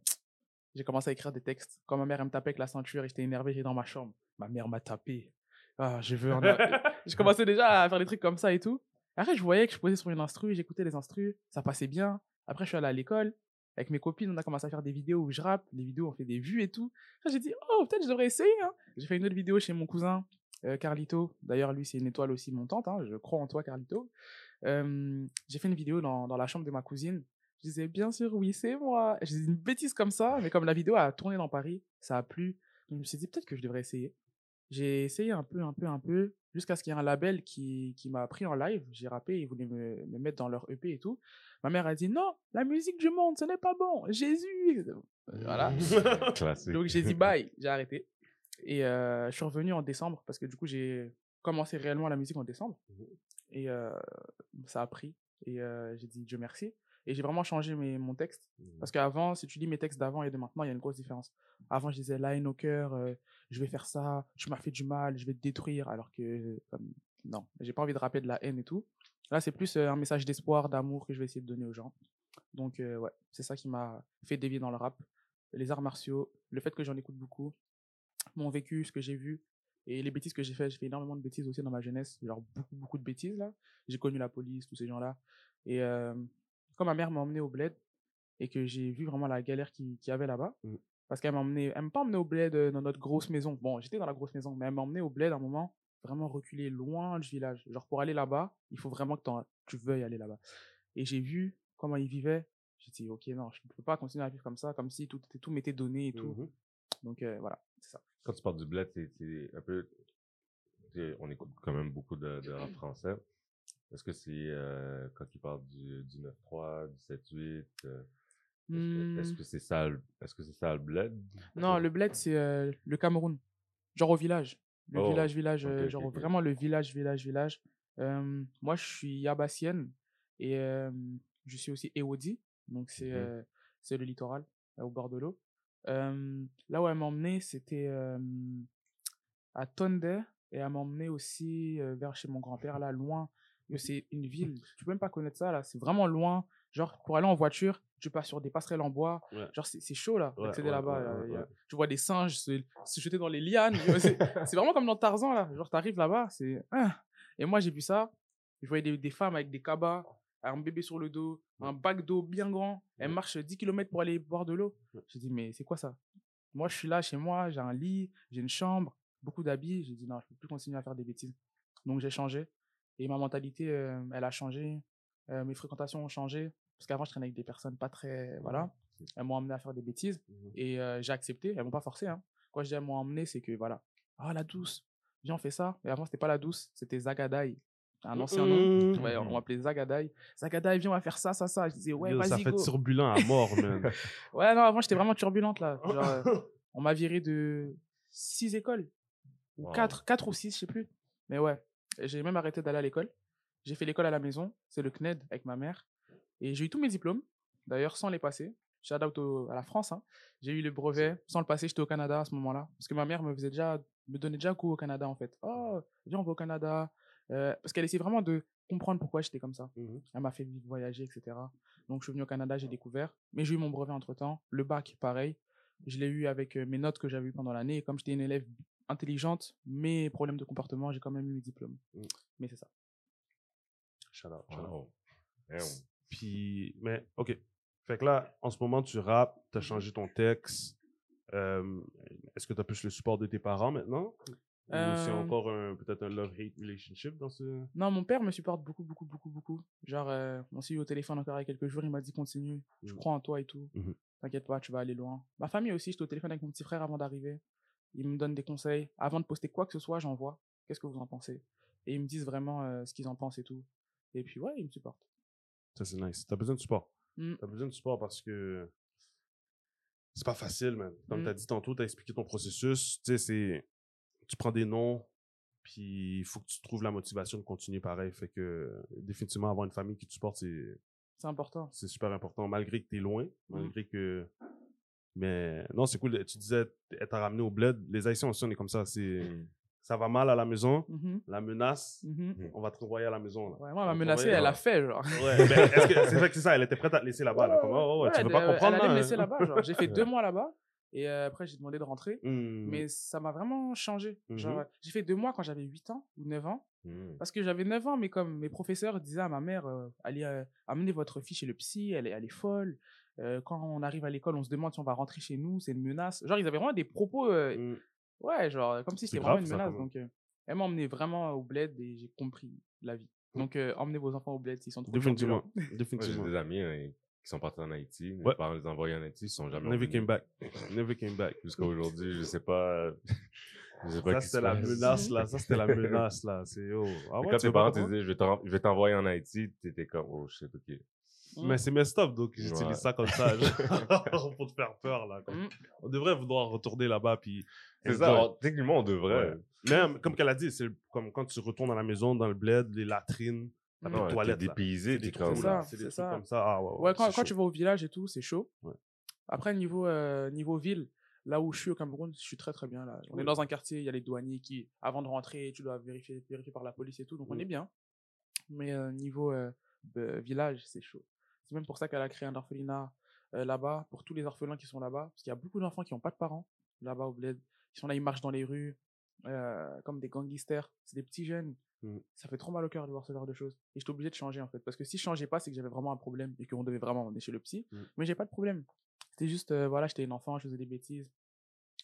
j'ai commencé à écrire des textes. Quand ma mère elle me tapait avec la ceinture et j'étais énervé, j'étais dans ma chambre. Ma mère m'a tapé. Ah, je veux [LAUGHS] Je commençais déjà à faire des trucs comme ça et tout. Après, je voyais que je posais sur une instru, j'écoutais les instrus, ça passait bien. Après, je suis allé à l'école. Avec mes copines, on a commencé à faire des vidéos où je rappe. Les vidéos, on fait des vues et tout. J'ai dit, oh, peut-être je devrais essayer. hein. J'ai fait une autre vidéo chez mon cousin, euh, Carlito. D'ailleurs, lui, c'est une étoile aussi montante. hein. Je crois en toi, Carlito. Euh, j'ai fait une vidéo dans, dans la chambre de ma cousine. Je disais, bien sûr, oui, c'est moi. Je disais une bêtise comme ça, mais comme la vidéo a tourné dans Paris, ça a plu. Donc, je me suis dit, peut-être que je devrais essayer. J'ai essayé un peu, un peu, un peu, jusqu'à ce qu'il y ait un label qui, qui m'a pris en live. J'ai rappé, ils voulaient me, me mettre dans leur EP et tout. Ma mère a dit, non, la musique du monde, ce n'est pas bon. Jésus. Voilà. [LAUGHS] Classique. Donc j'ai dit bye, j'ai arrêté. Et euh, je suis revenu en décembre parce que du coup j'ai commencé réellement la musique en décembre. Et euh, ça a pris. Et euh, j'ai dit Dieu merci. Et j'ai vraiment changé mes, mon texte. Parce qu'avant, si tu lis mes textes d'avant et de maintenant, il y a une grosse différence. Avant, je disais la haine au cœur, euh, je vais faire ça, tu m'as fait du mal, je vais te détruire. Alors que, comme, non, j'ai pas envie de rapper de la haine et tout. Là, c'est plus euh, un message d'espoir, d'amour que je vais essayer de donner aux gens. Donc, euh, ouais, c'est ça qui m'a fait dévier dans le rap. Les arts martiaux, le fait que j'en écoute beaucoup, mon vécu, ce que j'ai vu, et les bêtises que j'ai fait. J'ai fait énormément de bêtises aussi dans ma jeunesse, genre beaucoup, beaucoup de bêtises là. J'ai connu la police, tous ces gens-là. Et euh, quand ma mère m'a emmené au bled et que j'ai vu vraiment la galère qu'il y avait là-bas, Mm. parce qu'elle m'a emmené, elle m'a pas emmené au bled euh, dans notre grosse maison. Bon, j'étais dans la grosse maison, mais elle m'a emmené au bled à un moment, vraiment reculé loin du village. Genre pour aller là-bas, il faut vraiment que tu veuilles aller là-bas. Et j'ai vu comment ils vivaient. J'ai dit, ok, non, je ne peux pas continuer à vivre comme ça, comme si tout, était- tout m'était donné et tout. Mhm. Donc euh, voilà, c'est ça. Quand tu parles du bled, c'est un peu. On écoute quand même beaucoup de, de rap [CLEARS THROAT] français. Est-ce que c'est euh, quand ils parlent du, du 9-3, du 7-8 euh, Est-ce que- Hmm. que c'est ça, le- est-ce que c'est ça le bled Non, le bled, c'est euh, le Cameroun. Genre au village. Le Oh, village, village, genre vraiment le village, village, village. Moi, je suis yabassienne et je suis aussi Ewodi. Donc, c'est euh, c'est le littoral, au bord de l'eau. Là où elle m'a emmené, c'était à Tonde et elle m'a emmené aussi vers chez mon grand-père, là, loin. C'est une ville, tu peux même pas connaître ça, là. C'est vraiment loin. Genre, pour aller en voiture, tu passes sur des passerelles en bois. Ouais. Genre, c'est chaud, là, Ouais, d'accéder ouais, là-bas. là. a-. Tu vois des singes se, se jeter dans les lianes. [LAUGHS] C'est vraiment comme dans Tarzan, là. Genre, t'arrives là-bas, c'est... ah. Et moi, j'ai vu ça. Je voyais des, des femmes avec des cabas, un bébé sur le dos, un bac d'eau bien grand. Elles marchent 10 km pour aller boire de l'eau. J'ai dit, mais c'est quoi ça? Moi, je suis là chez moi, j'ai un lit, j'ai une chambre, beaucoup d'habits. J'ai dit, non, je peux plus continuer à faire des bêtises. Donc, j'ai changé. Et ma mentalité, euh, elle a changé. Euh, mes fréquentations ont changé. parce qu'avant, je traînais avec des personnes pas très. Voilà. Elles m'ont amené à faire des bêtises Mhm. et euh, j'ai accepté. Elles m'ont pas forcé. Hein. Quand je dis elles m'ont emmené, c'est que voilà. Ah, la douce, viens, on fait ça. Et avant, c'était pas la douce, c'était Zagadai. Un ancien nom. Mhm. Ouais, on m'appelait Zagadai. Zagadai, viens, on va faire ça, ça, ça. Je disais, ouais, Yo, ça vas-y, fait go. turbulent à mort, man. [LAUGHS] Ouais, non, avant, j'étais vraiment turbulente, là. Genre, [LAUGHS] on m'a viré de six écoles. Ou Wow. quatre, quatre ou six, je sais plus. Mais ouais, j'ai même arrêté d'aller à l'école. J'ai fait l'école à la maison. C'est le CNED avec ma mère. Et j'ai eu tous mes diplômes, d'ailleurs, sans les passer. Shout out au- à la France. hein. J'ai eu le brevet sans le passer. J'étais au Canada à ce moment-là. Parce que ma mère me faisait déjà, me donnait déjà coup au Canada, en fait. Oh, viens, on va au Canada. Euh, parce qu'elle essayait vraiment de comprendre pourquoi j'étais comme ça. Mhm. Elle m'a fait voyager, etc. Donc, je suis venu au Canada, j'ai découvert. Mais j'ai eu mon brevet entre temps. Le bac, pareil. Je l'ai eu avec euh, mes notes que j'avais eues pendant l'année. Et comme j'étais une élève intelligente, mais problème de comportement, j'ai quand même eu mes diplômes. Mm. Mais c'est ça. Shout out, shout out. Wow. Damn. Puis, mais, ok. Fait que là, en ce moment, tu rappes, tu as changé ton texte. Euh, Est-ce que tu as plus le support de tes parents maintenant? Ou c'est Euh, encore un- peut-être un love-hate relationship dans ce. Non, mon père me supporte beaucoup, beaucoup, beaucoup, beaucoup. Genre, euh, on s'est eu au téléphone encore il y a quelques jours, il m'a dit continue, je Mhm. crois en toi et tout. Mhm. T'inquiète pas, tu vas aller loin. Ma famille aussi, j'étais au téléphone avec mon petit frère avant d'arriver. Ils me donnent des conseils. Avant de poster quoi que ce soit, j'envoie. Qu'est-ce que vous en pensez? Et ils me disent vraiment euh, ce qu'ils en pensent et tout. Et puis, ouais, ils me supportent. Ça, c'est nice. Tu as besoin de support. Mm. Tu as besoin de support parce que c'est pas facile, man. Comme Mm. tu as dit tantôt, tu as expliqué ton processus. Tu sais, c'est. Tu prends des noms, puis il faut que tu trouves la motivation de continuer pareil. Fait que, définitivement, avoir une famille qui te supporte, c'est C'est important. c'est super important, malgré que tu es loin, Mm. malgré que. Mais non, c'est cool. Tu disais, elle t'a ramené au bled. Les Haïtiens aussi, on est comme ça. C'est, Mm. ça va mal à la maison, Mhm, la menace, mhm. on va te renvoyer à la maison. Là. Ouais, moi, elle m'a On va menacé, t'envoyer- elle a fait, genre. Ouais, mais est-ce que c'est vrai que c'est ça, elle était prête à te laisser là-bas. Là, comme, oh, ouais, tu veux pas elle comprendre. allait me là, laisser hein? là-bas, genre. J'ai fait [LAUGHS] deux mois là-bas. Et euh, après, j'ai demandé de rentrer. Hmm. Mais ça m'a vraiment changé. Genre, Mhm. j'ai fait deux mois quand j'avais 8 ans ou 9 ans. Mm. Parce que j'avais 9 ans, mais comme mes professeurs disaient à ma mère, euh, allez euh, amener votre fille chez le psy, elle est, elle est folle. Euh, quand on arrive à l'école, on se demande si on va rentrer chez nous, c'est une menace. Genre, ils avaient vraiment des propos, euh, Hmm. ouais, genre, comme si C'est c'était vraiment une menace. Donc, euh, elle m'a emmené vraiment au bled et j'ai compris la vie. Donc, euh, emmenez vos enfants au bled s'ils sont trop [LAUGHS] Définitivement. Moi, j'ai Définitivement. des amis hein, qui sont partis en Haïti. Mes Ouais. parents les ont envoyés en Haïti, ils sont jamais Never revenus. came back. [LAUGHS] Never came back. Jusqu'à [LAUGHS] aujourd'hui, je sais pas. Je sais pas Ça, c'était la menace, là. Ça, c'était la menace, là. C'est, oh. Ah ouais, quand tes parents te comprendre? disaient, je vais t'en- je vais t'envoyer en Haïti, t'étais comme, oh shit, ok. Mais c'est messed up, donc j'utilise Ouais. ça comme ça, [LAUGHS] genre, pour te faire peur, là. comme- Mm. On devrait vouloir retourner là-bas, puis. C'est ça, alors, techniquement, on devrait. Ouais. Même, comme qu'elle a dit, c'est comme quand tu retournes à la maison, dans le bled, les latrines, t'as Mm. plus de Ouais, toilettes, t'es là. dépaysé, t'es comme. ça, C'est des c'est trucs ça. comme ça. Ah, ouais, ouais, Ouais, quand, tu vas au village et tout, c'est chaud. Ouais. Après, niveau, euh, niveau ville, là où je suis au Cameroun, je suis très très bien. Là. On Oui. est dans un quartier, il y a les douaniers qui, avant de rentrer, tu dois vérifier, vérifier par la police et tout, donc on est bien. Mais euh, niveau euh, euh, village, c'est chaud. C'est même pour ça qu'elle a créé un orphelinat euh, là-bas, pour tous les orphelins qui sont là-bas, parce qu'il y a beaucoup d'enfants qui n'ont pas de parents là-bas au bled. Ils sont là, ils marchent dans les rues, euh, comme des gangsters. C'est des petits jeunes. Mm. Ça fait trop mal au cœur de voir ce genre de choses. Et j'étais obligé de changer en fait. Parce que si je changeais pas, c'est que j'avais vraiment un problème et qu'on devait vraiment emmener chez le psy. Mm. Mais j'ai pas de problème. C'était juste, euh, voilà, j'étais une enfant, je faisais des bêtises.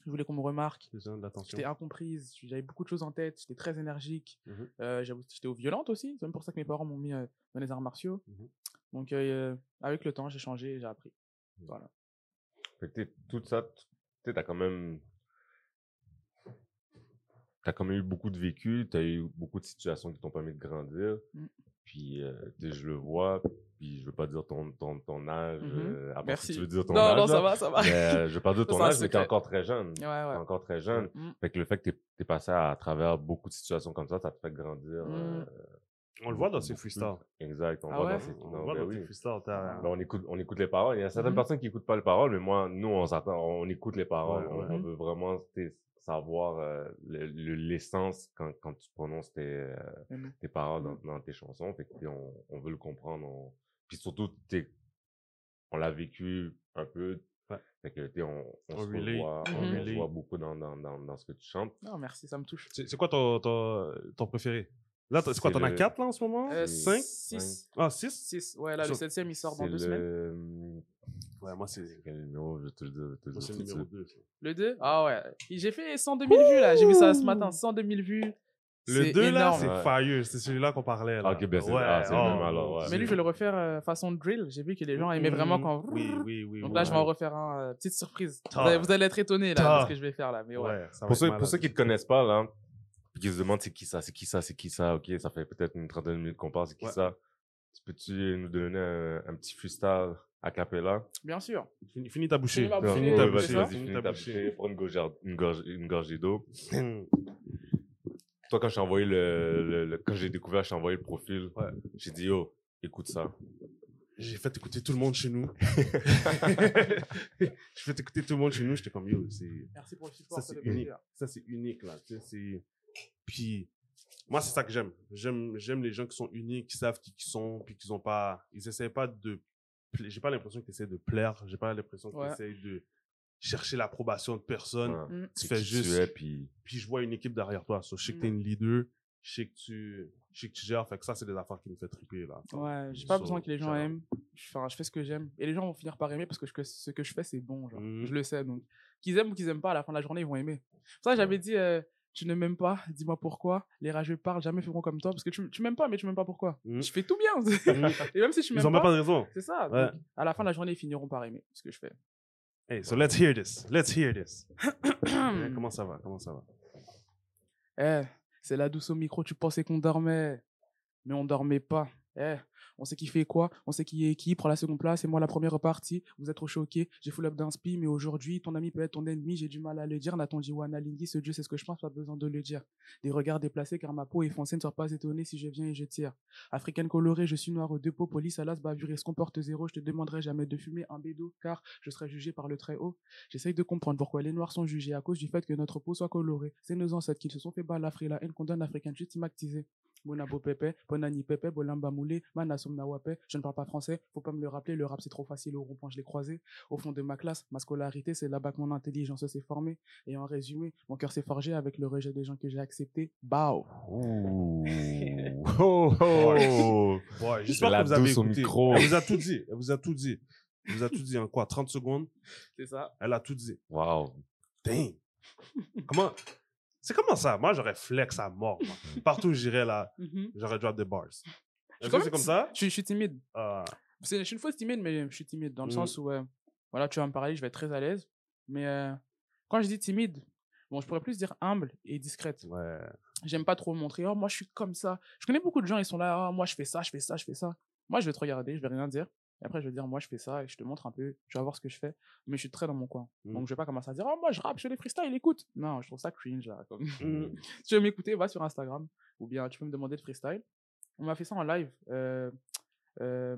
Je voulais qu'on me remarque. J'ai besoin d'attention. J'étais incomprise, j'avais beaucoup de choses en tête, j'étais très énergique. Mhm. Euh, j'étais aux violentes aussi. C'est même pour ça que mes parents m'ont mis dans les arts martiaux. Donc, euh, avec le temps, j'ai changé et j'ai appris. Voilà. Fait que tout ça, tu t'as quand même. T'as quand même eu beaucoup de vécu, t'as eu beaucoup de situations qui t'ont permis de grandir. Mm. Puis, euh, tu je le vois, puis je veux pas dire ton, ton, ton âge. Euh, à part Merci. Si tu veux dire ton non, âge. non, là. ça va, ça va. Mais, je veux pas dire [LAUGHS] ton âge, mais t'es secret. encore très jeune. Ouais, ouais. encore très jeune. Mm. Fait que le fait que t'es es passé à, travers beaucoup de situations comme ça, ça te fait grandir. On le voit dans ses freestyles. Exact, on Ah voit ouais? dans ses On non, le voit ben dans oui. freestyles. t'as- Ben, on, écoute, on écoute les paroles. Il y a certaines Mhm. personnes qui écoutent pas les paroles, mais moi, nous, on on écoute les paroles. Ouais, on, ouais. on veut vraiment savoir euh, le- le- l'essence quand, quand tu prononces tes, euh, Mhm. tes paroles dans, dans tes chansons. Fait que, on, on veut le comprendre. on- Puis surtout, on l'a vécu un peu. Fait que, on, on, On se revoit, on, on se voit beaucoup dans, dans, dans, dans ce que tu chantes. Non, merci, ça me touche. C'est c'est quoi ton, ton, ton préféré? Là, c'est quoi, t'en as le- 4 là en ce moment? Euh, 5? 6. Ah, 6? 6. Ouais, là, le Sur- 7 il sort dans C'est deux semaines. le... Ouais, moi, c'est quel numéro? Je vais te le dire. moi, c'est le numéro suite. 2. Le 2 Ah ouais. J'ai fait 102 000 vues là. J'ai vu ça ce matin. 102 000 vues. Le C'est 2 là, c'est fire. C'est celui-là qu'on parlait. Là. Ah, ok, ben, c'est- ouais, ah, le oh, même alors. Mais lui, je vais le refaire euh, façon drill. J'ai vu que les gens aimaient vraiment Mhm. quand. Oui, oui, oui. Donc là, je vais en refaire un. euh, petite surprise. Vous allez, être étonnés là, de ce que je vais faire là. Mais ouais. Pour ceux, pour malade. ceux qui te connaissent pas, là, puis qui se demandent c'est qui ça, c'est qui ça, c'est qui ça, ok, ça fait peut-être une trentaine de minutes qu'on parle, c'est qui Ouais. ça. Tu Peux-tu nous donner un, un petit freestyle a cappella? Bien sûr. Finis, finis ta bouchée. Finis Non, Finis ta bouchée. vas-y, Finis ta bouchée. prends une gorgée, une gorgée, une gorgée d'eau. [CLEARS THROAT] Toi, quand je t'ai envoyé le, le- le- quand j'ai découvert, je t'ai envoyé le profil, Ouais. j'ai dit, oh, écoute ça. J'ai fait écouter tout le monde chez nous. [LAUGHS] [LAUGHS] J'ai fait écouter tout le monde chez nous. J'étais comme, yo, c'est. Merci pour le support. Ça, ça c'est unique. Ça, c'est unique, là. Tu sais, c'est... Puis, moi, c'est ça que j'aime. J'aime, j'aime les gens qui sont uniques, qui savent qui ils sont, puis qui ont pas... Ils essaient pas de... J'ai pas l'impression qu'ils essaient de plaire. J'ai pas l'impression qu'ils Ouais. essaient de chercher l'approbation de personne. Ouais. Mm. Tu fais qui juste... Tu es, puis Puis je vois une équipe derrière toi. So, je sais que t'es Mm. une leader. Je sais que tu... Je sais que tu gères. Fait que ça, c'est des affaires qui me fait triper, là. Ouais, j'ai pas So, besoin que les gens aiment. Je, enfin, je fais ce que j'aime. Et les gens vont finir par aimer parce que je- ce que je fais, c'est bon. Genre. Mhm. Je le sais. Donc, qu'ils aiment ou qu'ils aiment pas, à la fin de la journée, ils vont aimer. Pour ça, j'avais dit, euh, tu ne m'aimes pas, dis-moi pourquoi. Les rageux parlent, jamais feront comme toi. Parce que tu, tu m'aimes pas, mais tu m'aimes pas pourquoi. Mhm. Je fais tout bien. Mhm. [LAUGHS] Et même si tu Ils m'aimes ont même pas, pas de raison. c'est ça. Ouais. Donc, à la fin de la journée, ils finiront par aimer ce que je fais. Hey, so let's hear this. Let's hear this. [CLEARS THROAT] Comment ça va? Comment ça va? Eh, c'est la douce au micro, tu pensais qu'on dormait. Mais on dormait pas. Eh, on sait qui fait quoi, on sait qui est qui, prend la seconde place et moi la première partie. Vous êtes trop choqués, j'ai full up d'inspi, mais aujourd'hui, ton ami peut être ton ennemi, j'ai du mal à le dire. Nathan Jiwana Lingui, ce dieu, c'est ce que je pense, pas besoin de le dire. Des regards déplacés car ma peau est foncée, ne sois pas étonné si je viens et je tire. Africaine colorée, je suis noire aux deux peaux, police, alas, bavure et se comporte zéro. Je te demanderai jamais de fumer un bédo car je serai jugé par le très haut. J'essaye de comprendre pourquoi les noirs sont jugés à cause du fait que notre peau soit colorée. C'est nos ancêtres qui se sont fait balafrer la haine qu'on donne africaine juste stigmatisée. Bonabo Pepe, Bonani Bolamba Moulé, Je ne parle pas français, faut pas me le rappeler, le rap c'est trop facile, au rond-point je l'ai croisé. Au fond de ma classe, ma scolarité, c'est là-bas que mon intelligence s'est formée. Et en résumé, mon cœur s'est forgé avec le rejet des gens que j'ai acceptés. Bao [LAUGHS] oh, oh. Ouais, j'espère que vous avez écouté. micro. Elle vous a tout dit. Elle vous a tout dit. Elle vous a tout dit en quoi 30 secondes? C'est ça. Elle a tout dit. Wow. Dang. comment C'est comment ça? Moi, j'aurais flex à mort. moi. Partout où j'irais là, [LAUGHS] Mhm. j'aurais drop des bars. Est-ce que c'est comme ça? Je, suis- je suis timide. Ah, C'est- Je suis une fausse timide, mais je suis timide dans le sens où, euh, voilà, tu vas me parler, je vais être très à l'aise. Mais euh, quand je dis timide, bon, je pourrais plus dire humble et discrète. Ouais. J'aime pas trop montrer, oh, moi je suis comme ça. Je connais beaucoup de gens, ils sont là, oh, moi je fais ça, je fais ça, je fais ça. Moi je vais te regarder, je vais rien dire. Et après je vais dire, moi je fais ça et je te montre un peu, tu vas voir ce que je fais. Mais je suis très dans mon coin. Mhm. Donc je vais pas commencer à dire, oh, moi je rappe, je fais des freestyles, écoute. Non, je trouve ça cringe là. Comme... Si [LAUGHS] tu veux m'écouter, va sur Instagram. Ou bien tu peux me demander de freestyle. On m'a fait ça en live. Euh, euh,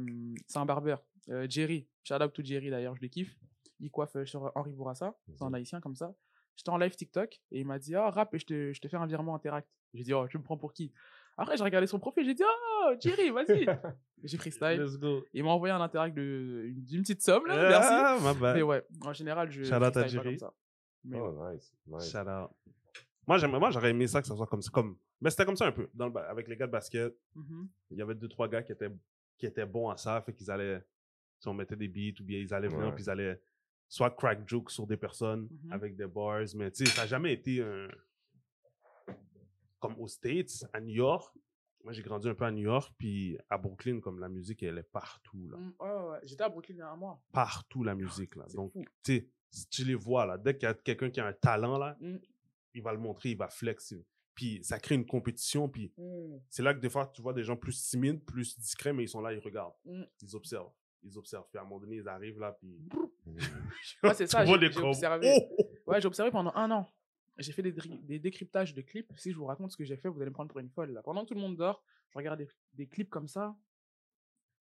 c'est un barbeur. Euh, Jerry. Shout out to Jerry d'ailleurs, je le kiffe. Il coiffe euh, sur Henri Bourassa. C'est un haïtien comme ça. J'étais en live TikTok et il m'a dit Oh, rap et je te, je te fais un virement interact. J'ai dit Oh, tu me prends pour qui? Après, j'ai regardé son profil. J'ai dit Oh, Jerry, vas-y. [LAUGHS] J'ai freestyle. Let's go. Il m'a envoyé un interact de- d'une petite somme là. Merci. Ah, ma bad. Mais ouais, en général, je. Shout out à Jerry. comme ça. Mais Oh, ouais. nice. nice. Shout out. Moi, j'aimerais- moi, j'aurais aimé ça que ça soit comme. Comme... Mais c'était comme ça un peu. Dans le ba- Avec les gars de basket, Mhm. il y avait deux, trois gars qui étaient, qui étaient bons à ça. Fait qu'ils allaient, si on mettait des beats ou bien ils allaient venir, puis ils allaient soit crack jokes sur des personnes Mhm. avec des bars. Mais tu sais, ça n'a jamais été un. Comme aux States, à New York. Moi, j'ai grandi un peu à New York, puis à Brooklyn, comme la musique, elle est partout. Là. Mm, ouais, ouais, ouais. J'étais à Brooklyn il y a un mois. Partout, la musique. Là. Donc, tu sais, si tu les vois, là, dès qu'il y a quelqu'un qui a un talent, là, Mm. il va le montrer, il va flex. Puis ça crée une compétition, puis Mm. c'est là que des fois, tu vois des gens plus timides, plus discrets, mais ils sont là, ils regardent. Mm. Ils observent. Ils observent. Puis à un moment donné, ils arrivent là, puis. [LAUGHS] Ouais, c'est ça, j'ai- observé. Oh! Ouais, j'ai observé pendant un an. J'ai fait des, des décryptages de clips. Si je vous raconte ce que j'ai fait, vous allez me prendre pour une folle. Là. Pendant que tout le monde dort, je regarde des, des clips comme ça.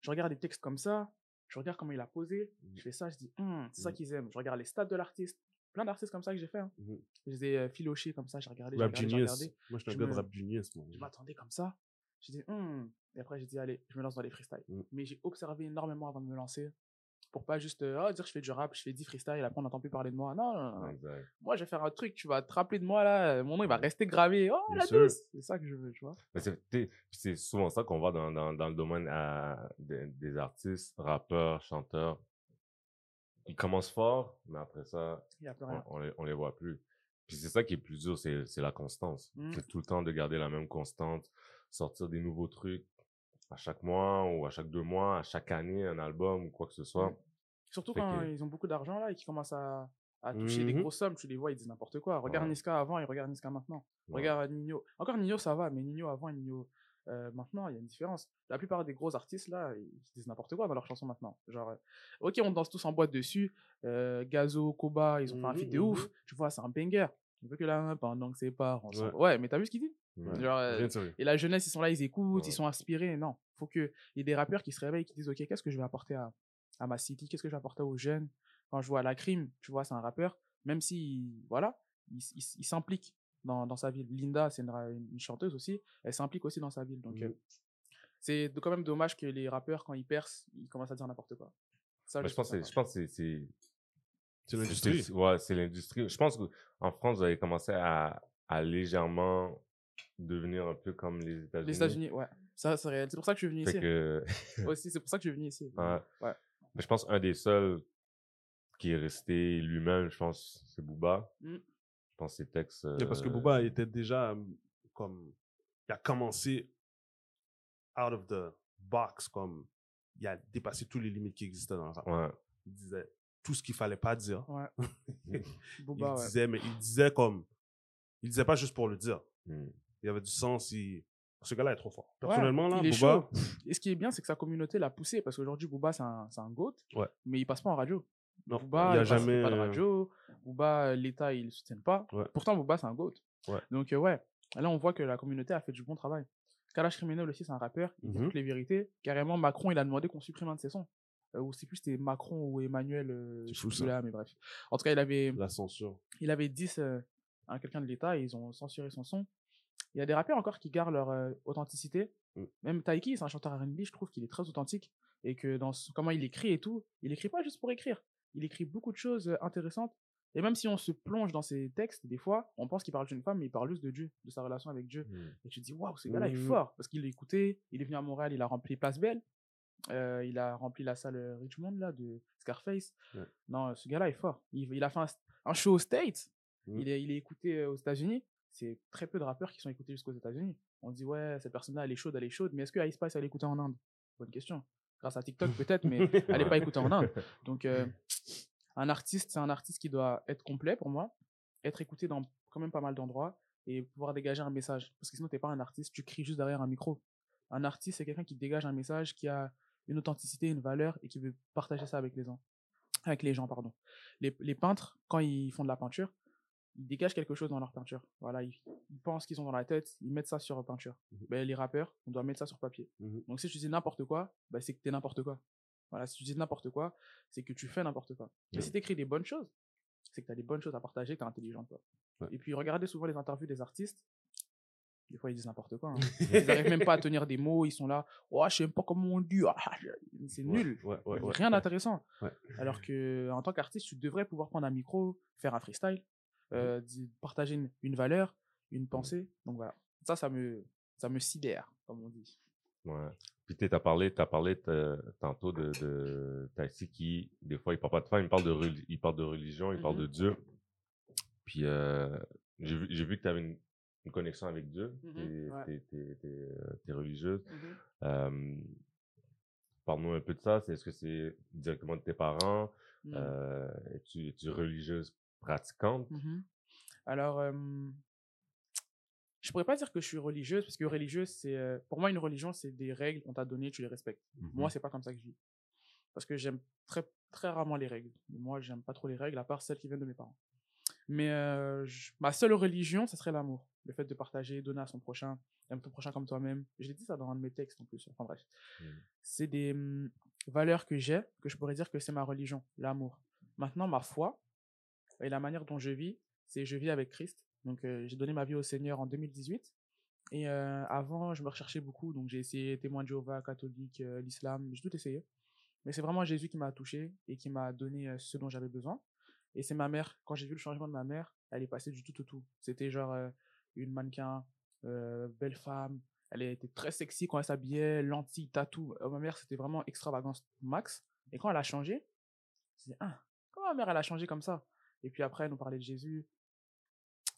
Je regarde des textes comme ça. Je regarde comment il a posé. Je fais ça, je dis, Hum, c'est ça qu'ils aiment. Je regarde les stats de l'artiste. Plein d'artistes comme ça que j'ai fait. hein. Mhm. Je les ai euh, filochés comme ça. J'ai regardé, j'ai regardé, regardé. Moi, je suis un gars de Rap Genius, moi. Je m'attendais comme ça. J'ai dit, Hum. Et après, j'ai dit, allez, je me lance dans les freestyles. Mm. Mais j'ai observé énormément avant de me lancer. Pour pas juste euh, Ah, dire je fais du rap, je fais 10 freestyles, après on n'entend plus parler de moi. Non, non, non. Exact. Moi, je vais faire un truc, tu vas te rappeler de moi là, mon nom il va rester gravé. Oh, Bien la douce C'est ça que je veux, tu vois. C'est souvent ça qu'on voit dans, dans, dans le domaine euh, des, des artistes, rappeurs, chanteurs. Ils commencent fort, mais après ça, on, on les, on les voit plus. Puis c'est ça qui est plus dur, c'est c'est la constance. Mm. C'est tout le temps de garder la même constante, sortir des nouveaux trucs à chaque mois ou à chaque deux mois, à chaque année, un album ou quoi que ce soit. Mm. Surtout Fait quand que- ils ont beaucoup d'argent là et qu'ils commencent à, à toucher des Mhm. grosses sommes, tu les vois, ils disent n'importe quoi. Regarde Ouais. Niska avant et regarde Niska maintenant. Ouais. Regarde Nino. Encore Nino, ça va, mais Nino avant et Nino euh, maintenant, il y a une différence. La plupart des gros artistes là, ils disent n'importe quoi dans leurs chansons maintenant. Genre, euh, ok, on danse tous en boîte dessus. Euh, Gazo, Koba, ils ont fait un Mhm, feat de mhm. ouf. Tu vois, c'est un banger. On veut que main pendant que c'est pas. on Ouais. Ouais, mais t'as vu ce qu'il dit? Ouais. Genre, et la jeunesse, ils sont là, ils écoutent, Ouais. ils sont inspirés. Non, faut qu'il y ait des rappeurs qui se réveillent, qui disent Ok, qu'est-ce que je vais apporter à, à ma city? Qu'est-ce que je vais apporter aux jeunes? Quand je vois la crime, tu vois, c'est un rappeur, même si, voilà, il, il il s'implique dans, dans sa ville. Linda, c'est une, chanteuse aussi, elle s'implique aussi dans sa ville. Donc, Mhm. euh, c'est quand même dommage que les rappeurs, quand ils percent, ils commencent à dire n'importe quoi. Ça, Mais je je pense je pense que c'est- l'industrie. Ouais, c'est l'industrie. Je pense qu'en France, vous avez commencé à, à légèrement devenir un peu comme les. États-Unis. Les États-Unis, ouais. Ça, c'est réel. C'est pour ça que je suis venu Fait ici. que, Aussi, c'est pour ça que je suis venu ici. Ouais. Ouais. mais je pense un des seuls qui est resté lui-même, je pense, c'est Booba. Mm. Je pense que ses textes. Mais parce que euh, Booba était déjà euh, comme. Il a commencé out of the box, comme. Il a dépassé toutes les limites qui existaient dans le rap. Ouais. Il disait tout ce qu'il fallait pas dire. Ouais. [LAUGHS] il ouais. disait, mais il disait comme. Il disait pas juste pour le dire. Mm. Il y avait du sens. Il... Ce gars-là est trop fort. Personnellement, là, Booba. chaud. Et ce qui est bien, c'est que sa communauté l'a poussé parce qu'aujourd'hui, Booba, c'est un, un GOAT, Ouais. mais il passe pas en radio. Non, Booba, il y a jamais. pas de euh, radio. Booba, euh, l'État, il le soutient pas. Ouais. Pourtant, Booba, c'est un GOAT. Ouais. Donc, euh, ouais. Là, on voit que la communauté a fait du bon travail. Kalash Criminel aussi, c'est un rappeur. Il dit Mhm. toutes les vérités. Carrément, Macron, il a demandé qu'on supprime un de ses sons. Euh, ou c'est plus c'était Macron ou Emmanuel, euh, je sais ça. plus là, mais bref. En tout cas, il avait, La censure. il avait dit euh, à quelqu'un de l'État et ils ont censuré son son. Il y a des rappeurs encore qui gardent leur authenticité. Mm. Même Taiki, c'est un chanteur R&B, je trouve qu'il est très authentique et que dans comment il écrit et tout, il écrit pas juste pour écrire. Il écrit beaucoup de choses euh, intéressantes. Et même si on se plonge dans ses textes, des fois, on pense qu'il parle d'une femme, mais il parle juste de Dieu, de sa relation avec Dieu. Mm. Et tu te dis, waouh, ce gars-là est fort parce qu'il l'a écouté, il est venu à Montréal, il a rempli Place Belle, euh, il a rempli la salle euh, Richmond là, de Scarface. Non, ce gars-là est fort. Il, il a fait un, un show aux States, Mhm. il, est, il est écouté aux États-Unis. C'est très peu de rappeurs qui sont écoutés jusqu'aux États-Unis. On dit, ouais, cette personne-là, elle est chaude, elle est chaude, mais est-ce que Ice Spice, elle est écoutée en Inde? Bonne question. Grâce à TikTok, peut-être, mais [LAUGHS] elle n'est pas écoutée en Inde. Donc, euh, un artiste, c'est un artiste qui doit être complet pour moi, être écouté dans quand même pas mal d'endroits et pouvoir dégager un message. Parce que sinon, t'es pas un artiste, tu cries juste derrière un micro. Un artiste, c'est quelqu'un qui dégage un message, qui a une authenticité, une valeur et qui veut partager ça avec les gens. Avec les gens, pardon. Les, les peintres, quand ils font de la peinture, ils dégagent quelque chose dans leur peinture. Voilà, ils, ils pensent qu'ils ont dans la tête, ils mettent ça sur peinture. Mhm. Ben, les rappeurs, on doit mettre ça sur papier. Mhm. Donc si tu dis n'importe quoi, ben, c'est que t'es n'importe quoi. Voilà, si tu dis n'importe quoi, c'est que tu fais n'importe quoi. Mais Ouais. si tu écris des bonnes choses, c'est que tu as des bonnes choses à partager, que tu es intelligent. Ouais. Et puis regardez souvent les interviews des artistes. Des fois, ils disent n'importe quoi. hein. [LAUGHS] Ils n'arrivent même pas à tenir des mots, ils sont là. Oh, je sais même pas comment on dit. Ah, je- c'est nul. Ouais, ouais, ouais. Rien d'intéressant. Alors que en tant qu'artiste, tu devrais pouvoir prendre un micro, faire un freestyle, euh, di- partager une, une valeur, une pensée. Donc voilà. Ça, ça me, ça me sidère, comme on dit. Ouais. Puis tu as parlé, t'as parlé tantôt de, de qui, des fois, il parle pas de femme, il parle de, il parle de religion, il parle de Mhm. Dieu. Puis euh, j'ai vu, vu que tu avais une, une connexion avec Dieu. Ouais. t'es- t'es, euh, t'es religieuse. Euh, Parle-nous un peu de ça. Est-ce que c'est directement de tes parents? Mm. Euh, es-tu, es-tu religieuse pratiquante? Mhm. Alors, euh, je pourrais pas dire que je suis religieuse, parce que religieuse, c'est. euh, pour moi, une religion, c'est des règles qu'on t'a données, tu les respectes. Moi, c'est pas comme ça que je vis. Parce que j'aime très, très rarement les règles. Moi, j'aime pas trop les règles, à part celles qui viennent de mes parents. Mais euh, je- ma seule religion, ça serait l'amour. Le fait de partager, donner à son prochain, aime ton prochain comme toi-même. J'ai dit ça dans un de mes textes en plus. Enfin bref. Mhm. C'est des hum, valeurs que j'ai, que je pourrais dire que c'est ma religion, l'amour. Maintenant, ma foi et la manière dont je vis, c'est je vis avec Christ. Donc, euh, j'ai donné ma vie au Seigneur en 2018. Et euh, avant, je me recherchais beaucoup. Donc, j'ai essayé témoin de Jéhovah, catholique, euh, l'islam, j'ai tout essayé. Mais c'est vraiment Jésus qui m'a touché et qui m'a donné ce dont j'avais besoin. Et c'est ma mère, quand j'ai vu le changement de ma mère, elle est passée du tout au tout. C'était genre une mannequin, belle femme. Elle était très sexy quand elle s'habillait, lentilles, tatou. Ma mère, c'était vraiment extravagance max. Et quand elle a changé, je me ah, comment ma mère, elle a changé comme ça? Et puis après, elle nous parlait de Jésus.